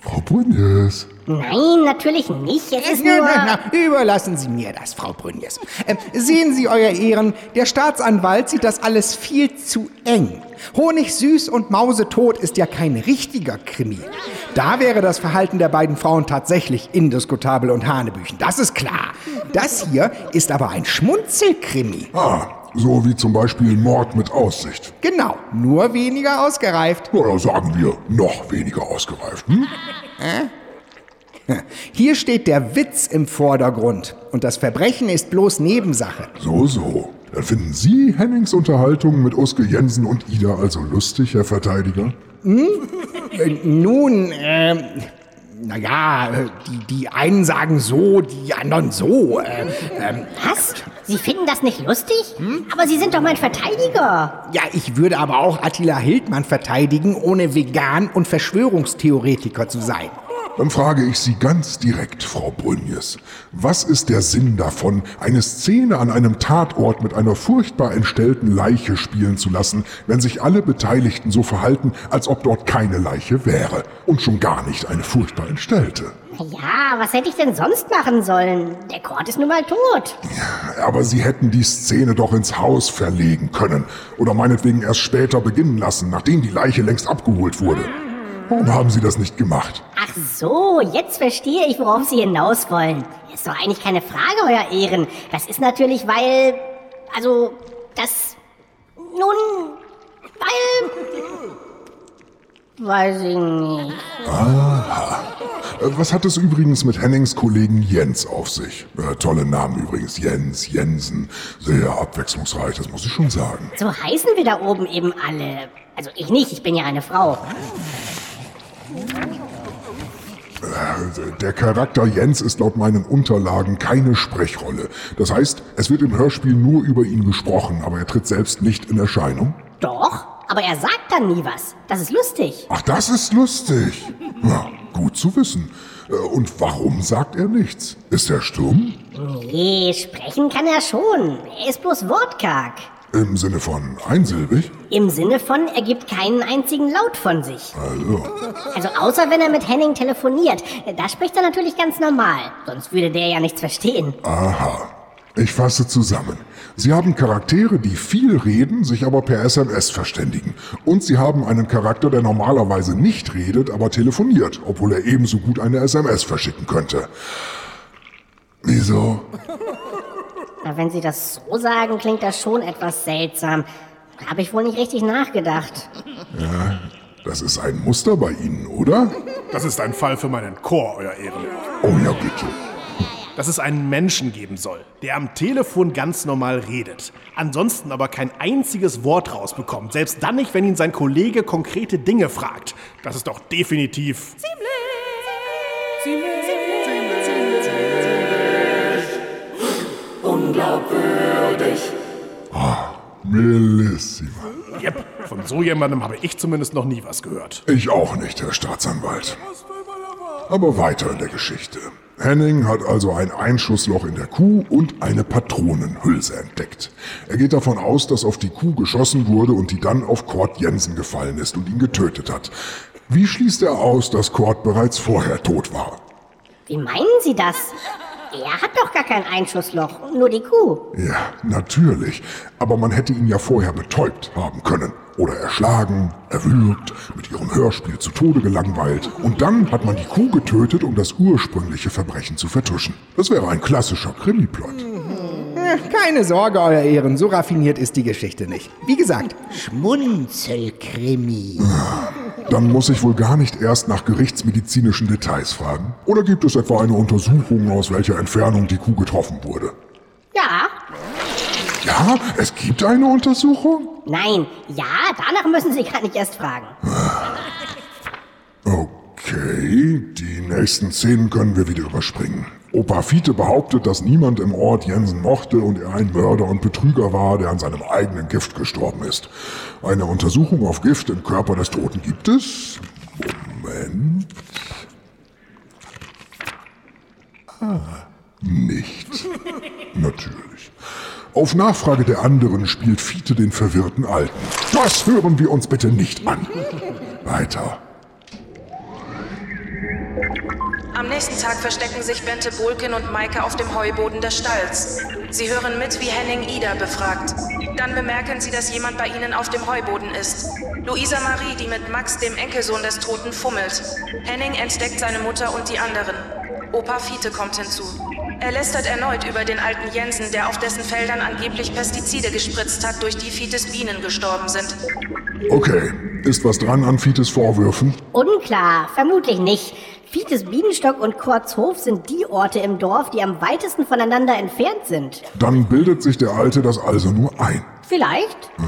Frau Brünjes. Nein, natürlich nicht. Es ist nur... na, na, überlassen Sie mir das, Frau Brünjes. Ähm, sehen Sie, Euer Ehren, der Staatsanwalt sieht das alles viel zu eng. Honig süß und Mausetot ist ja kein richtiger Krimi. Da wäre das Verhalten der beiden Frauen tatsächlich indiskutabel und Hanebüchen. Das ist klar. Das hier ist aber ein Schmunzelkrimi. Ah, so wie zum Beispiel Mord mit Aussicht. Genau, nur weniger ausgereift. Oder sagen wir, noch weniger ausgereift. Hm? Hier steht der Witz im Vordergrund und das Verbrechen ist bloß Nebensache. So, so. Dann finden Sie Hennings Unterhaltung mit Oske Jensen und Ida also lustig, Herr Verteidiger? Hm? Nun, ähm, naja, die, die einen sagen so, die anderen so. Äh, ähm, Was? Sie finden das nicht lustig? Aber Sie sind doch mein Verteidiger. ja, ich würde aber auch Attila Hildmann verteidigen, ohne Vegan und Verschwörungstheoretiker zu sein. Dann frage ich Sie ganz direkt, Frau Brünjes. Was ist der Sinn davon, eine Szene an einem Tatort mit einer furchtbar entstellten Leiche spielen zu lassen, wenn sich alle Beteiligten so verhalten, als ob dort keine Leiche wäre und schon gar nicht eine furchtbar entstellte? Ja, was hätte ich denn sonst machen sollen? Der Kord ist nun mal tot. Aber Sie hätten die Szene doch ins Haus verlegen können oder meinetwegen erst später beginnen lassen, nachdem die Leiche längst abgeholt wurde. Warum haben Sie das nicht gemacht? Ach so, jetzt verstehe ich, worauf Sie hinaus wollen. Ist doch eigentlich keine Frage, Euer Ehren. Das ist natürlich, weil. Also, das. Nun. Weil. Weiß ich nicht. Aha. Was hat es übrigens mit Hennings Kollegen Jens auf sich? Äh, tolle Namen übrigens. Jens, Jensen. Sehr abwechslungsreich, das muss ich schon sagen. So heißen wir da oben eben alle. Also ich nicht, ich bin ja eine Frau. Der Charakter Jens ist laut meinen Unterlagen keine Sprechrolle. Das heißt, es wird im Hörspiel nur über ihn gesprochen, aber er tritt selbst nicht in Erscheinung. Doch, aber er sagt dann nie was. Das ist lustig. Ach, das ist lustig. Ja, gut zu wissen. Äh, Und warum sagt er nichts? Ist er stumm? Nee, sprechen kann er schon. Er ist bloß wortkarg. Im Sinne von einsilbig? Im Sinne von, er gibt keinen einzigen Laut von sich. Also, Also außer wenn er mit Henning telefoniert. Da spricht er natürlich ganz normal. Sonst würde der ja nichts verstehen. aha. Ich fasse zusammen. Sie haben Charaktere, die viel reden, sich aber per SMS verständigen. Und Sie haben einen Charakter, der normalerweise nicht redet, aber telefoniert, obwohl er ebenso gut eine SMS verschicken könnte. Wieso? Na, wenn Sie das so sagen, klingt das schon etwas seltsam. Habe ich wohl nicht richtig nachgedacht. Ja, das ist ein Muster bei Ihnen, oder? Das ist ein Fall für meinen Chor, Euer Ehren. Oh ja, bitte. Dass es einen Menschen geben soll, der am Telefon ganz normal redet, ansonsten aber kein einziges Wort rausbekommt, selbst dann nicht, wenn ihn sein Kollege konkrete Dinge fragt. Das ist doch definitiv. Unglaubwürdig. Millissima. Yep, von so jemandem habe ich zumindest noch nie was gehört. Ich auch nicht, Herr Staatsanwalt. Aber weiter in der Geschichte. Henning hat also ein Einschussloch in der Kuh und eine Patronenhülse entdeckt. Er geht davon aus, dass auf die Kuh geschossen wurde und die dann auf Kurt Jensen gefallen ist und ihn getötet hat. Wie schließt er aus, dass Kurt bereits vorher tot war? Wie meinen Sie das? Er hat doch gar kein Einschussloch, nur die Kuh. Ja, natürlich. Aber man hätte ihn ja vorher betäubt haben können. Oder erschlagen, erwürgt, mit ihrem Hörspiel zu Tode gelangweilt. Und dann hat man die Kuh getötet, um das ursprüngliche Verbrechen zu vertuschen. Das wäre ein klassischer Krimiplot. Keine Sorge, Euer Ehren, so raffiniert ist die Geschichte nicht. Wie gesagt, Schmunzelkrimi. Dann muss ich wohl gar nicht erst nach gerichtsmedizinischen Details fragen. Oder gibt es etwa eine Untersuchung, aus welcher Entfernung die Kuh getroffen wurde? Ja. Ja, es gibt eine Untersuchung? Nein, ja, danach müssen Sie gar nicht erst fragen. Okay, die nächsten Szenen können wir wieder überspringen. Opa Fiete behauptet, dass niemand im Ort Jensen mochte und er ein Mörder und Betrüger war, der an seinem eigenen Gift gestorben ist. Eine Untersuchung auf Gift im Körper des Toten gibt es. Moment. Ah, nicht. Natürlich. Auf Nachfrage der anderen spielt Fiete den verwirrten Alten. Das hören wir uns bitte nicht an. Weiter. Am nächsten Tag verstecken sich Bente Bolkin und Maike auf dem Heuboden des Stalls. Sie hören mit, wie Henning Ida befragt. Dann bemerken sie, dass jemand bei ihnen auf dem Heuboden ist. Luisa Marie, die mit Max, dem Enkelsohn des Toten, fummelt. Henning entdeckt seine Mutter und die anderen. Opa Fiete kommt hinzu. Er lästert erneut über den alten Jensen, der auf dessen Feldern angeblich Pestizide gespritzt hat, durch die Fietes Bienen gestorben sind. Okay, ist was dran an Fietes Vorwürfen? Unklar, vermutlich nicht. Fietes Bienenstock und Kurzhof sind die Orte im Dorf, die am weitesten voneinander entfernt sind. Dann bildet sich der Alte das also nur ein. Vielleicht. Na,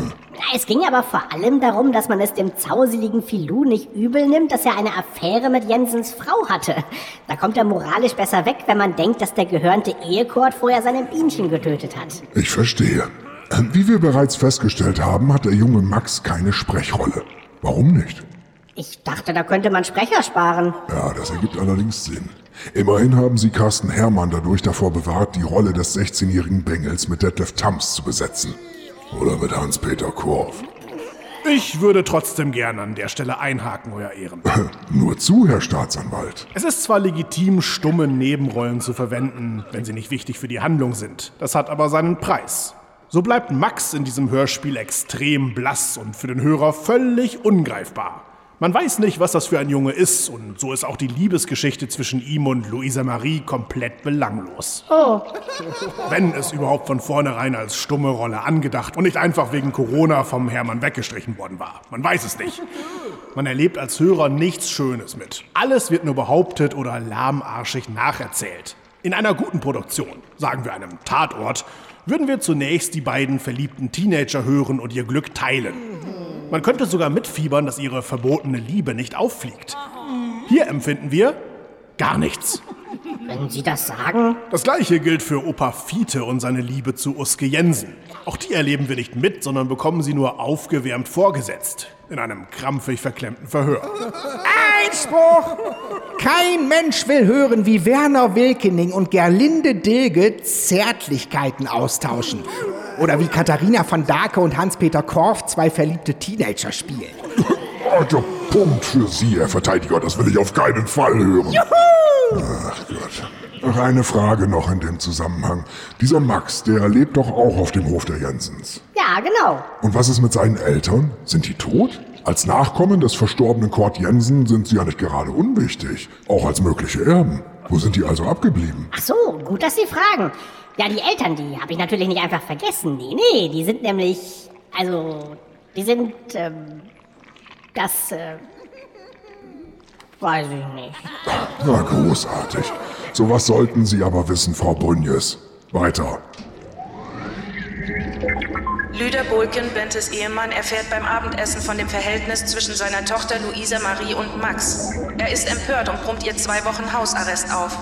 Es ging aber vor allem darum, dass man es dem zauseligen Filou nicht übel nimmt, dass er eine Affäre mit Jensens Frau hatte. Da kommt er moralisch besser weg, wenn man denkt, dass der gehörnte Ehekord vorher seine Bienchen getötet hat. Ich verstehe. Wie wir bereits festgestellt haben, hat der junge Max keine Sprechrolle. Warum nicht? Ich dachte, da könnte man Sprecher sparen. Ja, das ergibt allerdings Sinn. Immerhin haben sie Carsten Herrmann dadurch davor bewahrt, die Rolle des 16-jährigen Bengels mit Detlef Tams zu besetzen. Oder mit Hans-Peter Korff. Ich würde trotzdem gern an der Stelle einhaken, Euer Ehren. Nur zu, Herr Staatsanwalt. Es ist zwar legitim, stumme Nebenrollen zu verwenden, wenn sie nicht wichtig für die Handlung sind. Das hat aber seinen Preis. So bleibt Max in diesem Hörspiel extrem blass und für den Hörer völlig ungreifbar. Man weiß nicht, was das für ein Junge ist und so ist auch die Liebesgeschichte zwischen ihm und Luisa Marie komplett belanglos. Oh. Wenn es überhaupt von vornherein als stumme Rolle angedacht und nicht einfach wegen Corona vom Hermann weggestrichen worden war. Man weiß es nicht. Man erlebt als Hörer nichts Schönes mit. Alles wird nur behauptet oder lahmarschig nacherzählt. In einer guten Produktion, sagen wir einem Tatort, würden wir zunächst die beiden verliebten Teenager hören und ihr Glück teilen. Man könnte sogar mitfiebern, dass ihre verbotene Liebe nicht auffliegt. Hier empfinden wir gar nichts. Wenn Sie das sagen. Das gleiche gilt für Opa Fiete und seine Liebe zu Uske Jensen. Auch die erleben wir nicht mit, sondern bekommen sie nur aufgewärmt vorgesetzt. In einem krampfig verklemmten Verhör. Einspruch! Kein Mensch will hören, wie Werner Wilkening und Gerlinde Dilge Zärtlichkeiten austauschen. Oder wie Katharina von Dake und Hans-Peter Korff zwei verliebte Teenager spielen. Also Punkt für Sie, Herr Verteidiger, das will ich auf keinen Fall hören. Juhu! Ach Gott. Noch eine Frage noch in dem Zusammenhang. Dieser Max, der lebt doch auch auf dem Hof der Jensens. Ja, genau. Und was ist mit seinen Eltern? Sind die tot? Als Nachkommen des verstorbenen Kurt Jensen sind sie ja nicht gerade unwichtig. Auch als mögliche Erben. Wo sind die also abgeblieben? Ach so, gut, dass Sie fragen. Ja, die Eltern, die habe ich natürlich nicht einfach vergessen. Nee, nee, die sind nämlich. Also, die sind. Ähm, das. Äh, weiß ich nicht. Na, großartig. Sowas sollten Sie aber wissen, Frau Brünjes. Weiter. Lüder Bolken, Bentes Ehemann, erfährt beim Abendessen von dem Verhältnis zwischen seiner Tochter Luisa Marie und Max. Er ist empört und brummt ihr zwei Wochen Hausarrest auf.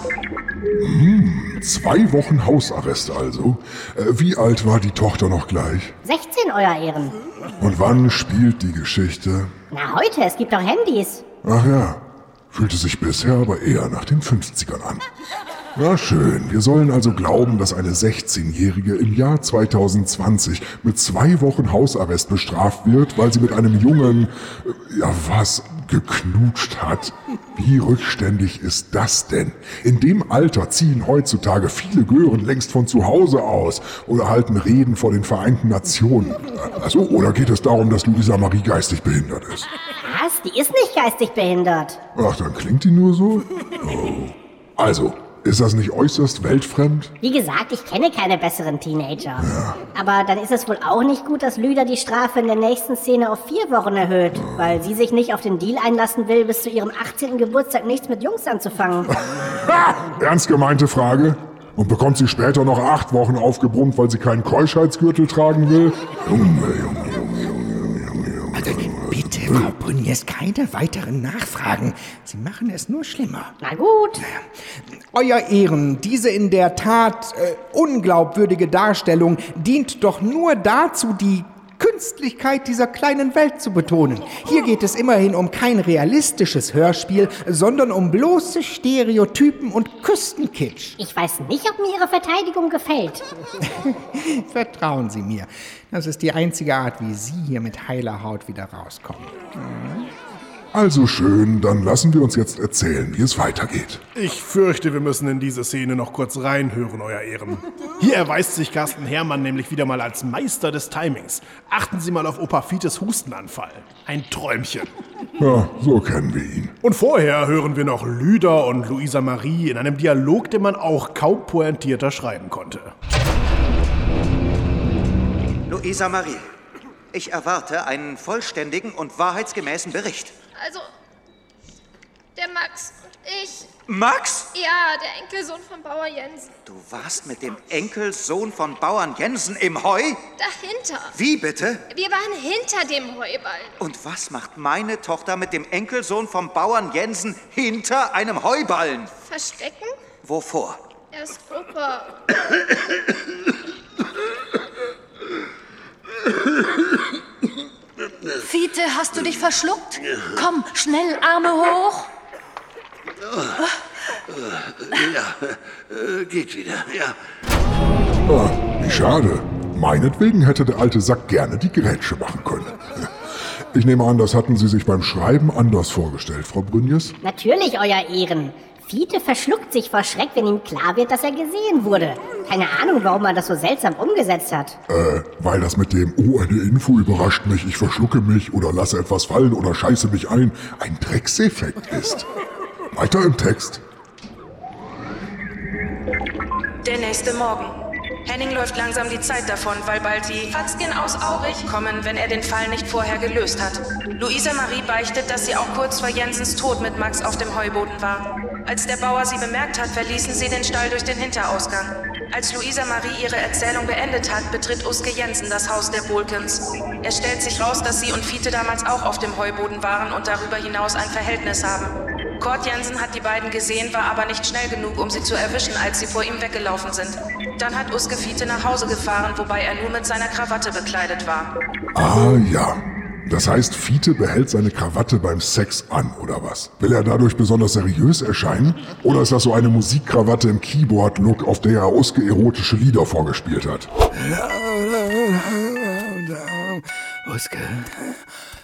Hm, zwei Wochen Hausarrest also. Äh, Wie alt war die Tochter noch gleich? 16, Euer Ehren. Und wann spielt die Geschichte? Na, heute, es gibt doch Handys. Ach ja, fühlte sich bisher aber eher nach den 50ern an. Na schön, wir sollen also glauben, dass eine 16-Jährige im Jahr 2020 mit zwei Wochen Hausarrest bestraft wird, weil sie mit einem Jungen, äh, ja was, geknutscht hat. Wie rückständig ist das denn? In dem Alter ziehen heutzutage viele Gören längst von zu Hause aus oder halten Reden vor den Vereinten Nationen. Also, oder geht es darum, dass Luisa Marie geistig behindert ist? Was? Die ist nicht geistig behindert. Ach, dann klingt die nur so? Oh. Also, ist das nicht äußerst weltfremd? Wie gesagt, ich kenne keine besseren Teenager. Aber dann ist es wohl auch nicht gut, dass Lüder die Strafe in der nächsten Szene auf vier Wochen erhöht, weil sie sich nicht auf den Deal einlassen will, bis zu ihrem 18. Geburtstag nichts mit Jungs anzufangen. Ernst gemeinte Frage? Und bekommt sie später noch acht Wochen aufgebrummt, weil sie keinen Keuschheitsgürtel tragen will? Junge, Junge, Frau Brünjes, keine weiteren Nachfragen. Sie machen es nur schlimmer. Na gut. Euer Ehren, diese in der Tat äh, unglaubwürdige Darstellung dient doch nur dazu, die Künstlichkeit dieser kleinen Welt zu betonen. Hier geht es immerhin um kein realistisches Hörspiel, sondern um bloße Stereotypen und Küstenkitsch. Ich weiß nicht, ob mir Ihre Verteidigung gefällt. Vertrauen Sie mir. Das ist die einzige Art, wie Sie hier mit heiler Haut wieder rauskommen. Also schön, dann lassen wir uns jetzt erzählen, wie es weitergeht. Ich fürchte, wir müssen in diese Szene noch kurz reinhören, Euer Ehren. Hier erweist sich Carsten Herrmann nämlich wieder mal als Meister des Timings. Achten Sie mal auf Opa Fites Hustenanfall. Ein Träumchen. Ja, so kennen wir ihn. Und vorher hören wir noch Lüder und Luisa Marie in einem Dialog, den man auch kaum pointierter schreiben konnte. Luisa Marie, ich erwarte einen vollständigen und wahrheitsgemäßen Bericht. Also, der Max und ich. Max? Ja, der Enkelsohn von Bauer Jensen. Du warst mit dem Enkelsohn von Bauern Jensen im Heu? Dahinter. Wie bitte? Wir waren hinter dem Heuballen. Und was macht meine Tochter mit dem Enkelsohn vom Bauern Jensen hinter einem Heuballen? Verstecken? Wovor? Er ist Opa. Fiete, hast du dich verschluckt? Komm, schnell, Arme hoch. Ja, äh, geht wieder, ja. Ah, wie schade. Meinetwegen hätte der alte Sack gerne die Grätsche machen können. Ich nehme an, das hatten Sie sich beim Schreiben anders vorgestellt, Frau Brünjes? Natürlich, Euer Ehren. Fiete verschluckt sich vor Schreck, wenn ihm klar wird, dass er gesehen wurde. Keine Ahnung, warum man das so seltsam umgesetzt hat. Äh, weil das mit dem, oh, eine Info überrascht mich, ich verschlucke mich oder lasse etwas fallen oder scheiße mich ein, ein Dreckseffekt ist. Weiter im Text. Der nächste Morgen. Henning läuft langsam die Zeit davon, weil bald die Fatzken aus Aurich kommen, wenn er den Fall nicht vorher gelöst hat. Luisa Marie beichtet, dass sie auch kurz vor Jensens Tod mit Max auf dem Heuboden war. Als der Bauer sie bemerkt hat, verließen sie den Stall durch den Hinterausgang. Als Luisa Marie ihre Erzählung beendet hat, betritt Uske Jensen das Haus der Bolkens. Es stellt sich raus, dass sie und Fiete damals auch auf dem Heuboden waren und darüber hinaus ein Verhältnis haben. Kurt Jensen hat die beiden gesehen, war aber nicht schnell genug, um sie zu erwischen, als sie vor ihm weggelaufen sind. Dann hat Uske Fiete nach Hause gefahren, wobei er nur mit seiner Krawatte bekleidet war. Ah ja. Das heißt, Fiete behält seine Krawatte beim Sex an, oder was? Will er dadurch besonders seriös erscheinen? Oder ist das so eine Musikkrawatte im Keyboard-Look, auf der er Uske erotische Lieder vorgespielt hat? Uske.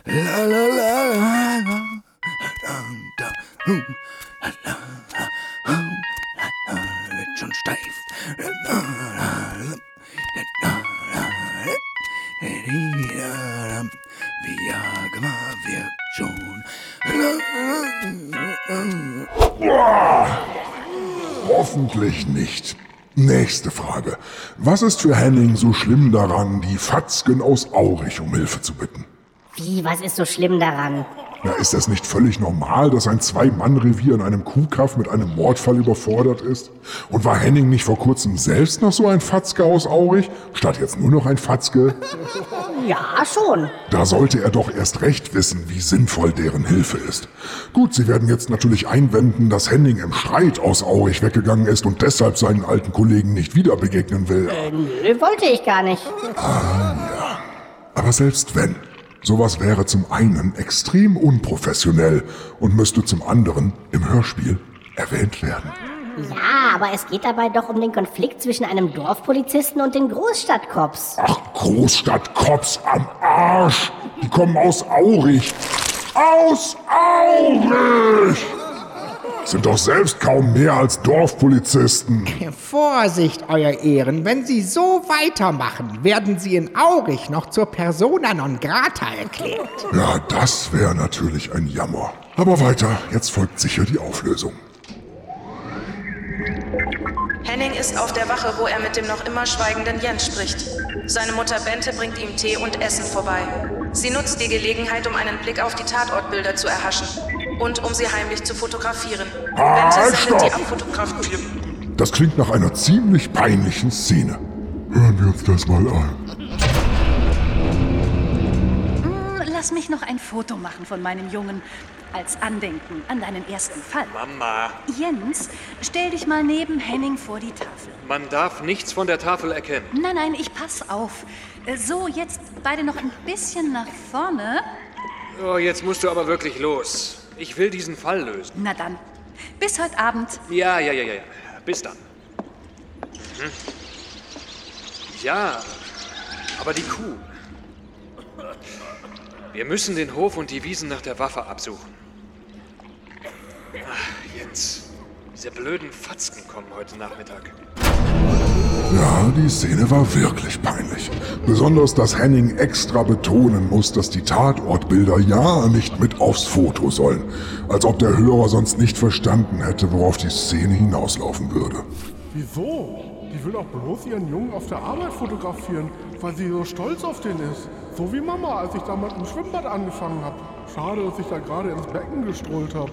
La la la la Wird schon steif. Viagra wirkt schon. Hoffentlich nicht. Nächste Frage. Was ist für Henning so schlimm daran, die Fatzken aus Aurich um Hilfe zu bitten? Wie, was ist so schlimm daran? Na, ist es nicht völlig normal, dass ein Zwei-Mann-Revier in einem Kuhkaff mit einem Mordfall überfordert ist? Und war Henning nicht vor kurzem selbst noch so ein Fatzke aus Aurich, statt jetzt nur noch ein Fatzke? Ja, schon. Da sollte er doch erst recht wissen, wie sinnvoll deren Hilfe ist. Gut, Sie werden jetzt natürlich einwenden, dass Henning im Streit aus Aurich weggegangen ist und deshalb seinen alten Kollegen nicht wieder begegnen will. Äh, nö, wollte ich gar nicht. Ah, ja. Aber selbst wenn, sowas wäre zum einen extrem unprofessionell und müsste zum anderen im Hörspiel erwähnt werden. Ja, aber es geht dabei doch um den Konflikt zwischen einem Dorfpolizisten und den Großstadtcops. Ach, Großstadtcops am Arsch! Die kommen aus Aurich! Aus Aurich! Sind doch selbst kaum mehr als Dorfpolizisten. Vorsicht, Euer Ehren, wenn Sie so weitermachen, werden Sie in Aurich noch zur Persona non grata erklärt. Ja, das wäre natürlich ein Jammer. Aber weiter, jetzt folgt sicher die Auflösung. Henning ist auf der Wache, wo er mit dem noch immer schweigenden Jens spricht. Seine Mutter Bente bringt ihm Tee und Essen vorbei. Sie nutzt die Gelegenheit, um einen Blick auf die Tatortbilder zu erhaschen und um sie heimlich zu fotografieren. Halt, Bente sendet stopp! Das klingt nach einer ziemlich peinlichen Szene. Hören wir uns das mal an. Hm, Lass mich noch ein Foto machen von meinem Jungen. Als Andenken an deinen ersten Fall. Mama, Jens, stell dich mal neben Henning vor die Tafel. man darf nichts von der Tafel erkennen. Nein, nein, ich pass auf. Äh, So, jetzt beide noch ein bisschen nach vorne. Oh, jetzt musst du aber wirklich los. Ich will diesen Fall lösen. Na dann, bis heute Abend. Ja, ja, ja, ja. ja. Bis dann. Hm? Ja, aber die Kuh. Wir müssen den Hof und die Wiesen nach der Waffe absuchen. Ach, Jens, diese blöden Fatzken kommen heute Nachmittag. Ja, die Szene war wirklich peinlich. Besonders, dass Henning extra betonen muss, dass die Tatortbilder ja nicht mit aufs Foto sollen. Als ob der Hörer sonst nicht verstanden hätte, worauf die Szene hinauslaufen würde. Wieso? Die will auch bloß ihren Jungen auf der Arbeit fotografieren, weil sie so stolz auf den ist. So wie Mama, als ich damals im Schwimmbad angefangen habe. Schade, dass ich da gerade ins Becken gestrollt habe.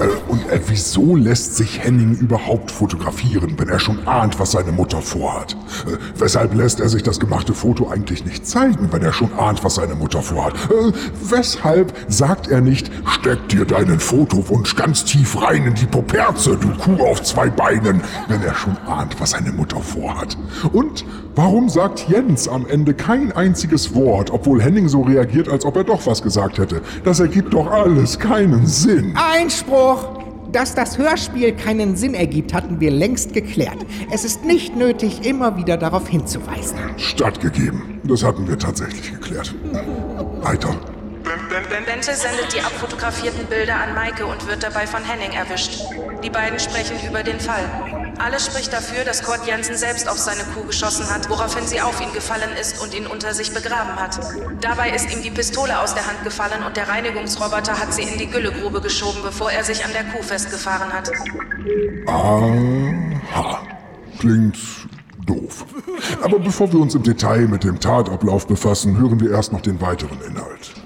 Äh, Und äh, wieso lässt sich Henning überhaupt fotografieren, wenn er schon ahnt, was seine Mutter vorhat? Äh, weshalb lässt er sich das gemachte Foto eigentlich nicht zeigen, wenn er schon ahnt, was seine Mutter vorhat? Äh, weshalb sagt er nicht, steck dir deinen Fotowunsch ganz tief rein in die Poperze, du Kuh auf zwei Beinen, wenn er schon ahnt, was seine Mutter vorhat? Und warum sagt Jens am Ende kein einziges Wort, obwohl Henning so reagiert, als ob er doch was gesagt hätte? Das ergibt doch alles keinen Sinn. Einspruch! Dass das Hörspiel keinen Sinn ergibt, hatten wir längst geklärt. Es ist nicht nötig, immer wieder darauf hinzuweisen. Stattgegeben. Das hatten wir tatsächlich geklärt. Weiter. Bente sendet die abfotografierten Bilder an Maike und wird dabei von Henning erwischt. Die beiden sprechen über den Fall. Alles spricht dafür, dass Kurt Jensen selbst auf seine Kuh geschossen hat, woraufhin sie auf ihn gefallen ist und ihn unter sich begraben hat. Dabei ist ihm die Pistole aus der Hand gefallen und der Reinigungsroboter hat sie in die Güllegrube geschoben, bevor er sich an der Kuh festgefahren hat. Aha. Klingt doof. Aber bevor wir uns im Detail mit dem Tatablauf befassen, hören wir erst noch den weiteren Inhalt.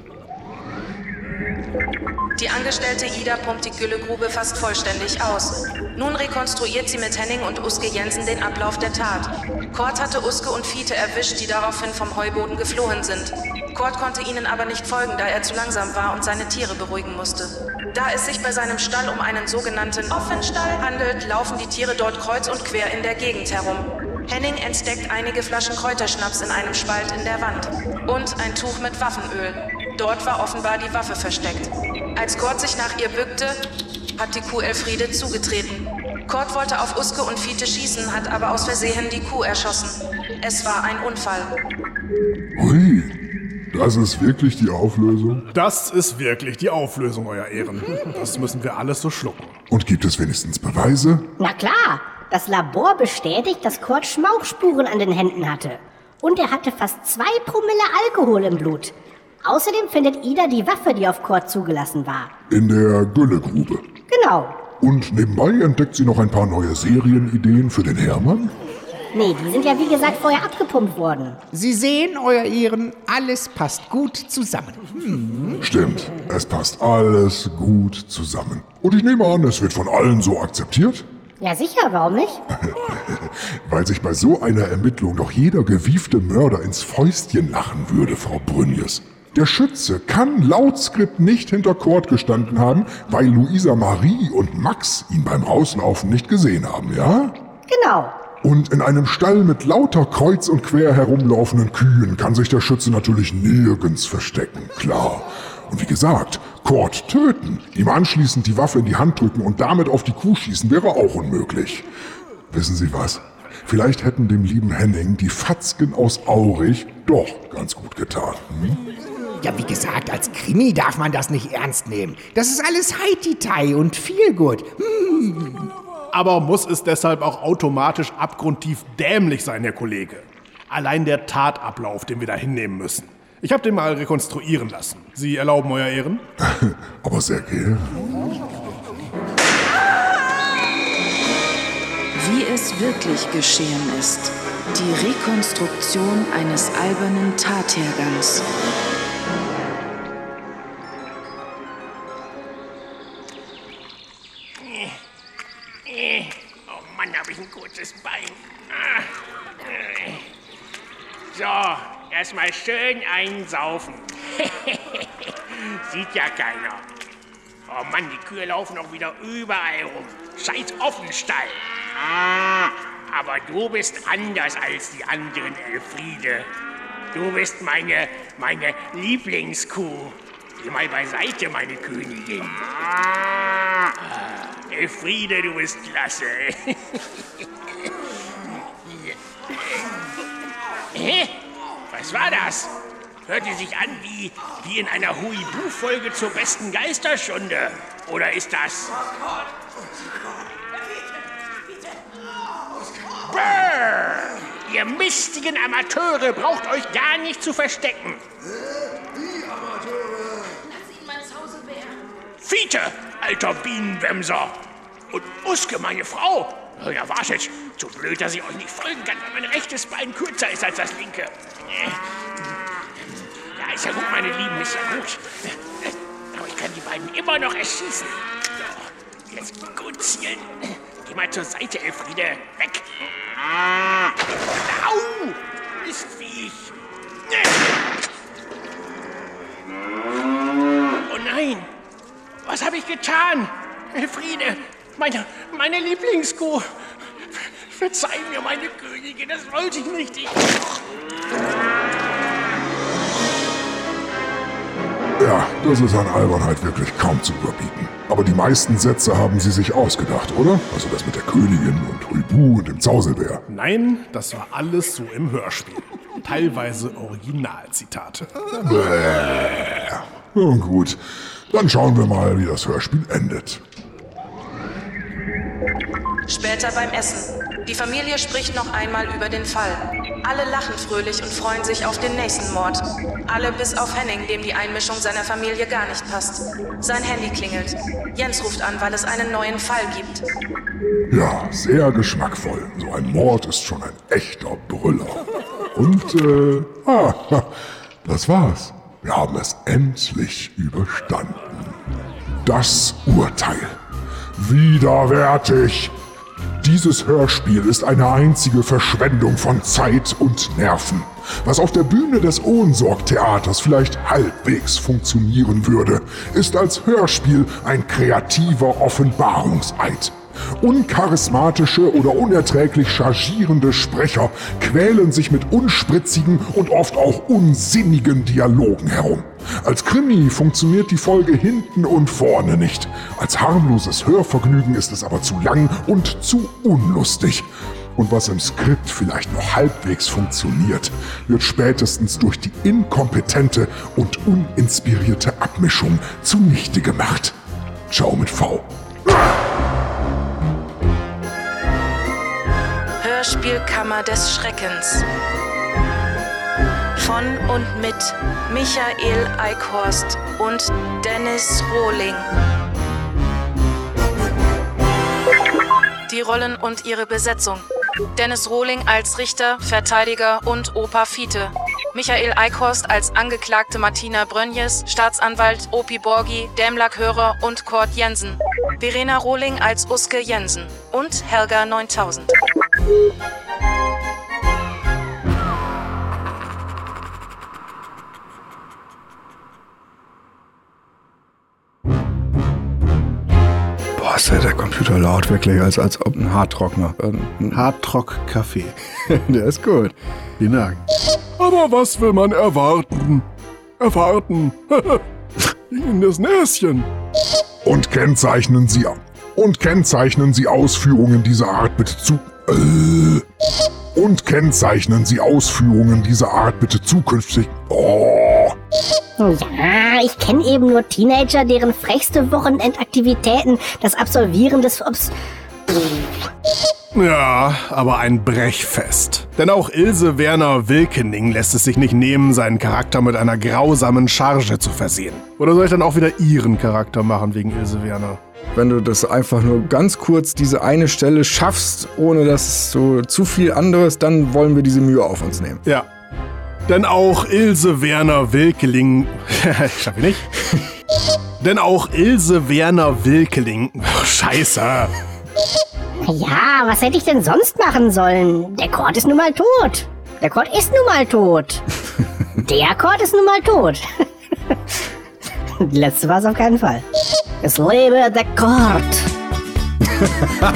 Die Angestellte Ida pumpt die Güllegrube fast vollständig aus. Nun rekonstruiert sie mit Henning und Uske Jensen den Ablauf der Tat. Kurt hatte Uske und Fiete erwischt, die daraufhin vom Heuboden geflohen sind. Kurt konnte ihnen aber nicht folgen, da er zu langsam war und seine Tiere beruhigen musste. Da es sich bei seinem Stall um einen sogenannten Offenstall handelt, laufen die Tiere dort kreuz und quer in der Gegend herum. Henning entdeckt einige Flaschen Kräuterschnaps in einem Spalt in der Wand und ein Tuch mit Waffenöl. Dort war offenbar die Waffe versteckt. Als Kurt sich nach ihr bückte, hat die Kuh Elfriede zugetreten. Kurt wollte auf Uske und Fiete schießen, hat aber aus Versehen die Kuh erschossen. Es war ein Unfall. Hui, das ist wirklich die Auflösung? Das ist wirklich die Auflösung, Euer Ehren. Das müssen wir alles so schlucken. Und gibt es wenigstens Beweise? Na klar, das Labor bestätigt, dass Kurt Schmauchspuren an den Händen hatte. Und er hatte fast zwei Promille Alkohol im Blut. Außerdem findet Ida die Waffe, die auf Kurt zugelassen war. In der Güllegrube. Genau. Und nebenbei entdeckt sie noch ein paar neue Serienideen für den Hermann? Nee, die sind ja wie gesagt vorher abgepumpt worden. Sie sehen, Euer Ehren, alles passt gut zusammen. Hm. Stimmt, es passt alles gut zusammen. Und ich nehme an, es wird von allen so akzeptiert? Ja sicher, warum nicht? Weil sich bei so einer Ermittlung doch jeder gewiefte Mörder ins Fäustchen lachen würde, Frau Brünjes. Der Schütze kann laut Skript nicht hinter Kord gestanden haben, weil Luisa Marie und Max ihn beim Rauslaufen nicht gesehen haben, ja? Genau. Und in einem Stall mit lauter kreuz und quer herumlaufenden Kühen kann sich der Schütze natürlich nirgends verstecken, klar. Und wie gesagt, Kord töten, ihm anschließend die Waffe in die Hand drücken und damit auf die Kuh schießen wäre auch unmöglich. Wissen Sie was? Vielleicht hätten dem lieben Henning die Fatzken aus Aurich doch ganz gut getan. Hm? Ja, wie gesagt, als Krimi darf man das nicht ernst nehmen. Das ist alles Haiti-Tai und viel gut. Hm. Aber muss es deshalb auch automatisch abgrundtief dämlich sein, Herr Kollege? Allein der Tatablauf, den wir da hinnehmen müssen. Ich habe den mal rekonstruieren lassen. Sie erlauben, Euer Ehren? Aber sehr gerne. Wie es wirklich geschehen ist. Die Rekonstruktion eines albernen Tathergangs. Erstmal schön einsaufen. Sieht ja keiner. Oh Mann, die Kühe laufen auch wieder überall rum. Scheiß Offenstall. Ah, aber du bist anders als die anderen, Elfriede. Du bist meine, meine Lieblingskuh. Geh mal beiseite, meine Königin. Ah, Elfriede, du bist klasse. Hä? Was war das? Hörte sich an wie, wie in einer Huibu-Folge zur besten Geisterstunde. Oder ist das... Brrr! Ihr mistigen Amateure braucht euch gar nicht zu verstecken. Fiete, alter Bienenwemser. Und Uske, meine Frau. Ja, wartet. So blöd, dass ich euch nicht folgen kann, weil mein rechtes Bein kürzer ist als das linke. Ja, ist ja gut, meine Lieben, ist ja gut. Aber ich kann die beiden immer noch erschießen. So, Jetzt gut zielen. Geh mal zur Seite, Elfriede. Weg. Au! Mistviech. Oh nein! Was habe ich getan? Elfriede, meine, meine Lieblingskuh. Verzeih mir, meine Königin, das wollte ich nicht. Ich... Ja, das ist an Albernheit wirklich kaum zu überbieten. Aber die meisten Sätze haben sie sich ausgedacht, oder? Also das mit der Königin und Huibu und dem Zauselbär. Nein, das war alles so im Hörspiel. Teilweise Originalzitate. Bäh. Nun gut, dann schauen wir mal, wie das Hörspiel endet. Später beim Essen. Die Familie spricht noch einmal über den Fall. Alle lachen fröhlich und freuen sich auf den nächsten Mord. Alle bis auf Henning, dem die Einmischung seiner Familie gar nicht passt. Sein Handy klingelt. Jens ruft an, weil es einen neuen Fall gibt. Ja, sehr geschmackvoll. So ein Mord ist schon ein echter Brüller. Und, äh, ah, das war's. Wir haben es endlich überstanden. Das Urteil. Widerwärtig. Dieses Hörspiel ist eine einzige Verschwendung von Zeit und Nerven. Was auf der Bühne des Ohnsorg-Theaters vielleicht halbwegs funktionieren würde, ist als Hörspiel ein kreativer Offenbarungseid. Uncharismatische oder unerträglich chargierende Sprecher quälen sich mit unspritzigen und oft auch unsinnigen Dialogen herum. Als Krimi funktioniert die Folge hinten und vorne nicht. Als harmloses Hörvergnügen ist es aber zu lang und zu unlustig. Und was im Skript vielleicht noch halbwegs funktioniert, wird spätestens durch die inkompetente und uninspirierte Abmischung zunichte gemacht. Ciao mit V. Hörspielkammer des Schreckens. Von und mit Michael Eickhorst und Dennis Rohling. Die Rollen und ihre Besetzung. Dennis Rohling als Richter, Verteidiger und Opa Fiete. Michael Eickhorst als Angeklagte Martina Brönjes, Staatsanwalt Opi Borgi, Dämlack-Hörer und Kurt Jensen. Verena Rohling als Uske Jensen und Helga 9000. Boah, ist ja der Computer laut, wirklich, als, als ob ein Haartrockner. Ein Hardrock-Kaffee. der ist gut. Vielen Dank. Aber was will man erwarten? Erwarten. In das Näschen. Und kennzeichnen Sie und kennzeichnen Sie Ausführungen dieser Art bitte zu. Äh, und kennzeichnen Sie Ausführungen dieser Art bitte zukünftig. Oh. Ja, ich kenne eben nur Teenager, deren frechste Wochenendaktivitäten das Absolvieren des Obs. Ja, aber ein Brechfest. Denn auch Ilse Werner Wilkening lässt es sich nicht nehmen, seinen Charakter mit einer grausamen Charge zu versehen. Oder soll ich dann auch wieder ihren Charakter machen wegen Ilse Werner? Wenn du das einfach nur ganz kurz diese eine Stelle schaffst, ohne dass so zu viel anderes, dann wollen wir diese Mühe auf uns nehmen. Ja. Denn auch Ilse Werner Wilkeling. ich schaffe nicht. Denn auch Ilse Werner Wilkeling. Oh, scheiße. Ja, was hätte ich denn sonst machen sollen? Der Kord ist nun mal tot. Der Kord ist nun mal tot. Der Kord ist nun mal tot. Die letzte war es auf keinen Fall. Es lebe der Kord.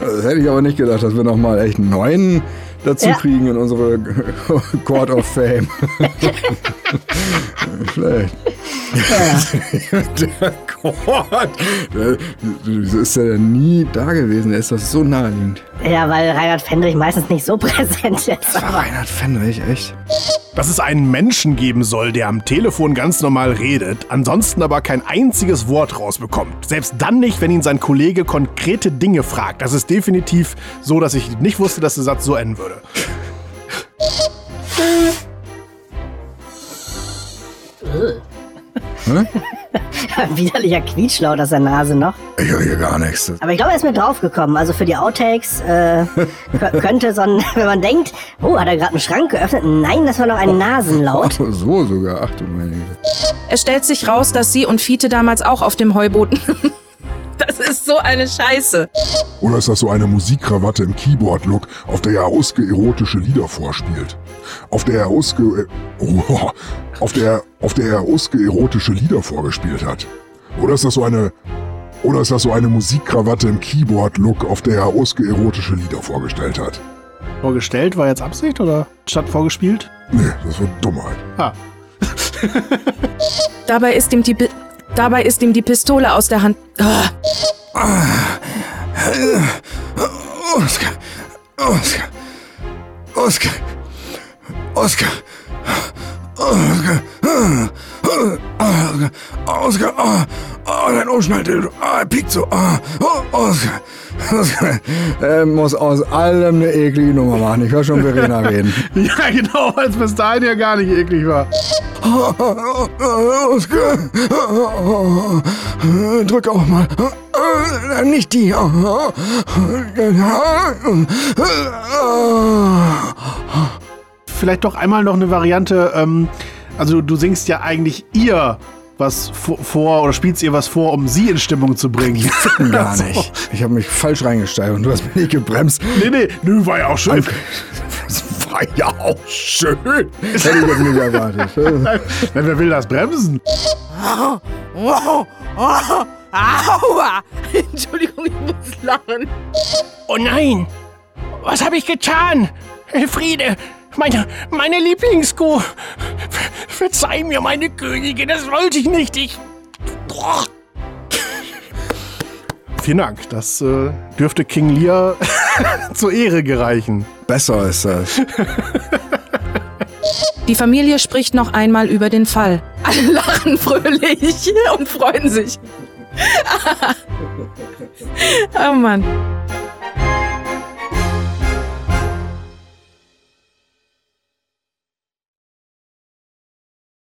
Das hätte ich aber nicht gedacht, dass wir nochmal echt einen neuen dazu Ja. kriegen in unsere Court of Fame. Schlecht. Der Court. Der, wieso ist denn nie da gewesen? Der ist doch so naheliegend. Ja, weil Reinhard Fendrich meistens nicht so präsent ist. Aber Reinhard Fendrich, echt? Dass es einen Menschen geben soll, der am Telefon ganz normal redet, ansonsten aber kein einziges Wort rausbekommt. Selbst dann nicht, wenn ihn sein Kollege konkrete Dinge fragt. Das ist definitiv so, dass ich nicht wusste, dass der Satz so enden würde. Ein widerlicher Quietschlaut aus der Nase noch. Ich höre hier gar nichts. Aber ich glaube, er ist mir draufgekommen. Also für die Outtakes äh, kö- könnte so ein, wenn man denkt, oh, hat er gerade einen Schrank geöffnet? Nein, das war noch ein Nasenlaut. Oh, so sogar. Ach du meine Güte. Es stellt sich raus, dass sie und Fiete damals auch auf dem Heuboden Das ist so eine Scheiße. Oder ist das so eine Musikkrawatte im Keyboard-Look, auf der er ausgeerotische Lieder vorspielt? Auf der er ausge... Oh, auf der, auf der er ausgeerotische Lieder vorgespielt hat? Oder ist das so eine... Oder ist das so eine Musikkrawatte im Keyboard-Look, auf der er ausgeerotische Lieder vorgestellt hat? Vorgestellt war jetzt Absicht oder statt vorgespielt? Nee, das war Dummheit. Ah. Dabei ist ihm die, Pi- dabei ist ihm die Pistole aus der Hand. Ah. Oskar, Oskar, Oskar, Oskar, Oskar, Oskar, Oskar, oh, oh, dein Umschnalldildo, oh, er piekt so, oh, oh, Oskar, Oskar, er muss aus allem eine eklige Nummer machen. Ich höre schon Verena reden. Ja, genau, als bis dahin ja gar nicht eklig war. Drück auch mal. Nicht die. Vielleicht doch einmal noch eine Variante. Ähm, also du singst ja eigentlich ihr was vor, oder spielst ihr was vor, um sie in Stimmung zu bringen. Die ficken gar So. nicht. Ich habe mich falsch reingesteigert und du hast mich nicht gebremst. Nee, nee, nö, war ja auch schön. Das war ja auch schön. Hätte ich jetzt nicht erwartet. Nein, wer will das bremsen? Wow, wow, wow. Aua! Entschuldigung, ich muss lachen. Oh nein! Was habe ich getan? Elfriede, meine, meine Lieblingskuh. Ver- Verzeih mir, meine Königin, das wollte ich nicht. Ich. Boah. Vielen Dank. Das äh, dürfte King Lear zur Ehre gereichen. Besser ist das. Die Familie spricht noch einmal über den Fall. Alle lachen fröhlich und freuen sich. oh Mann.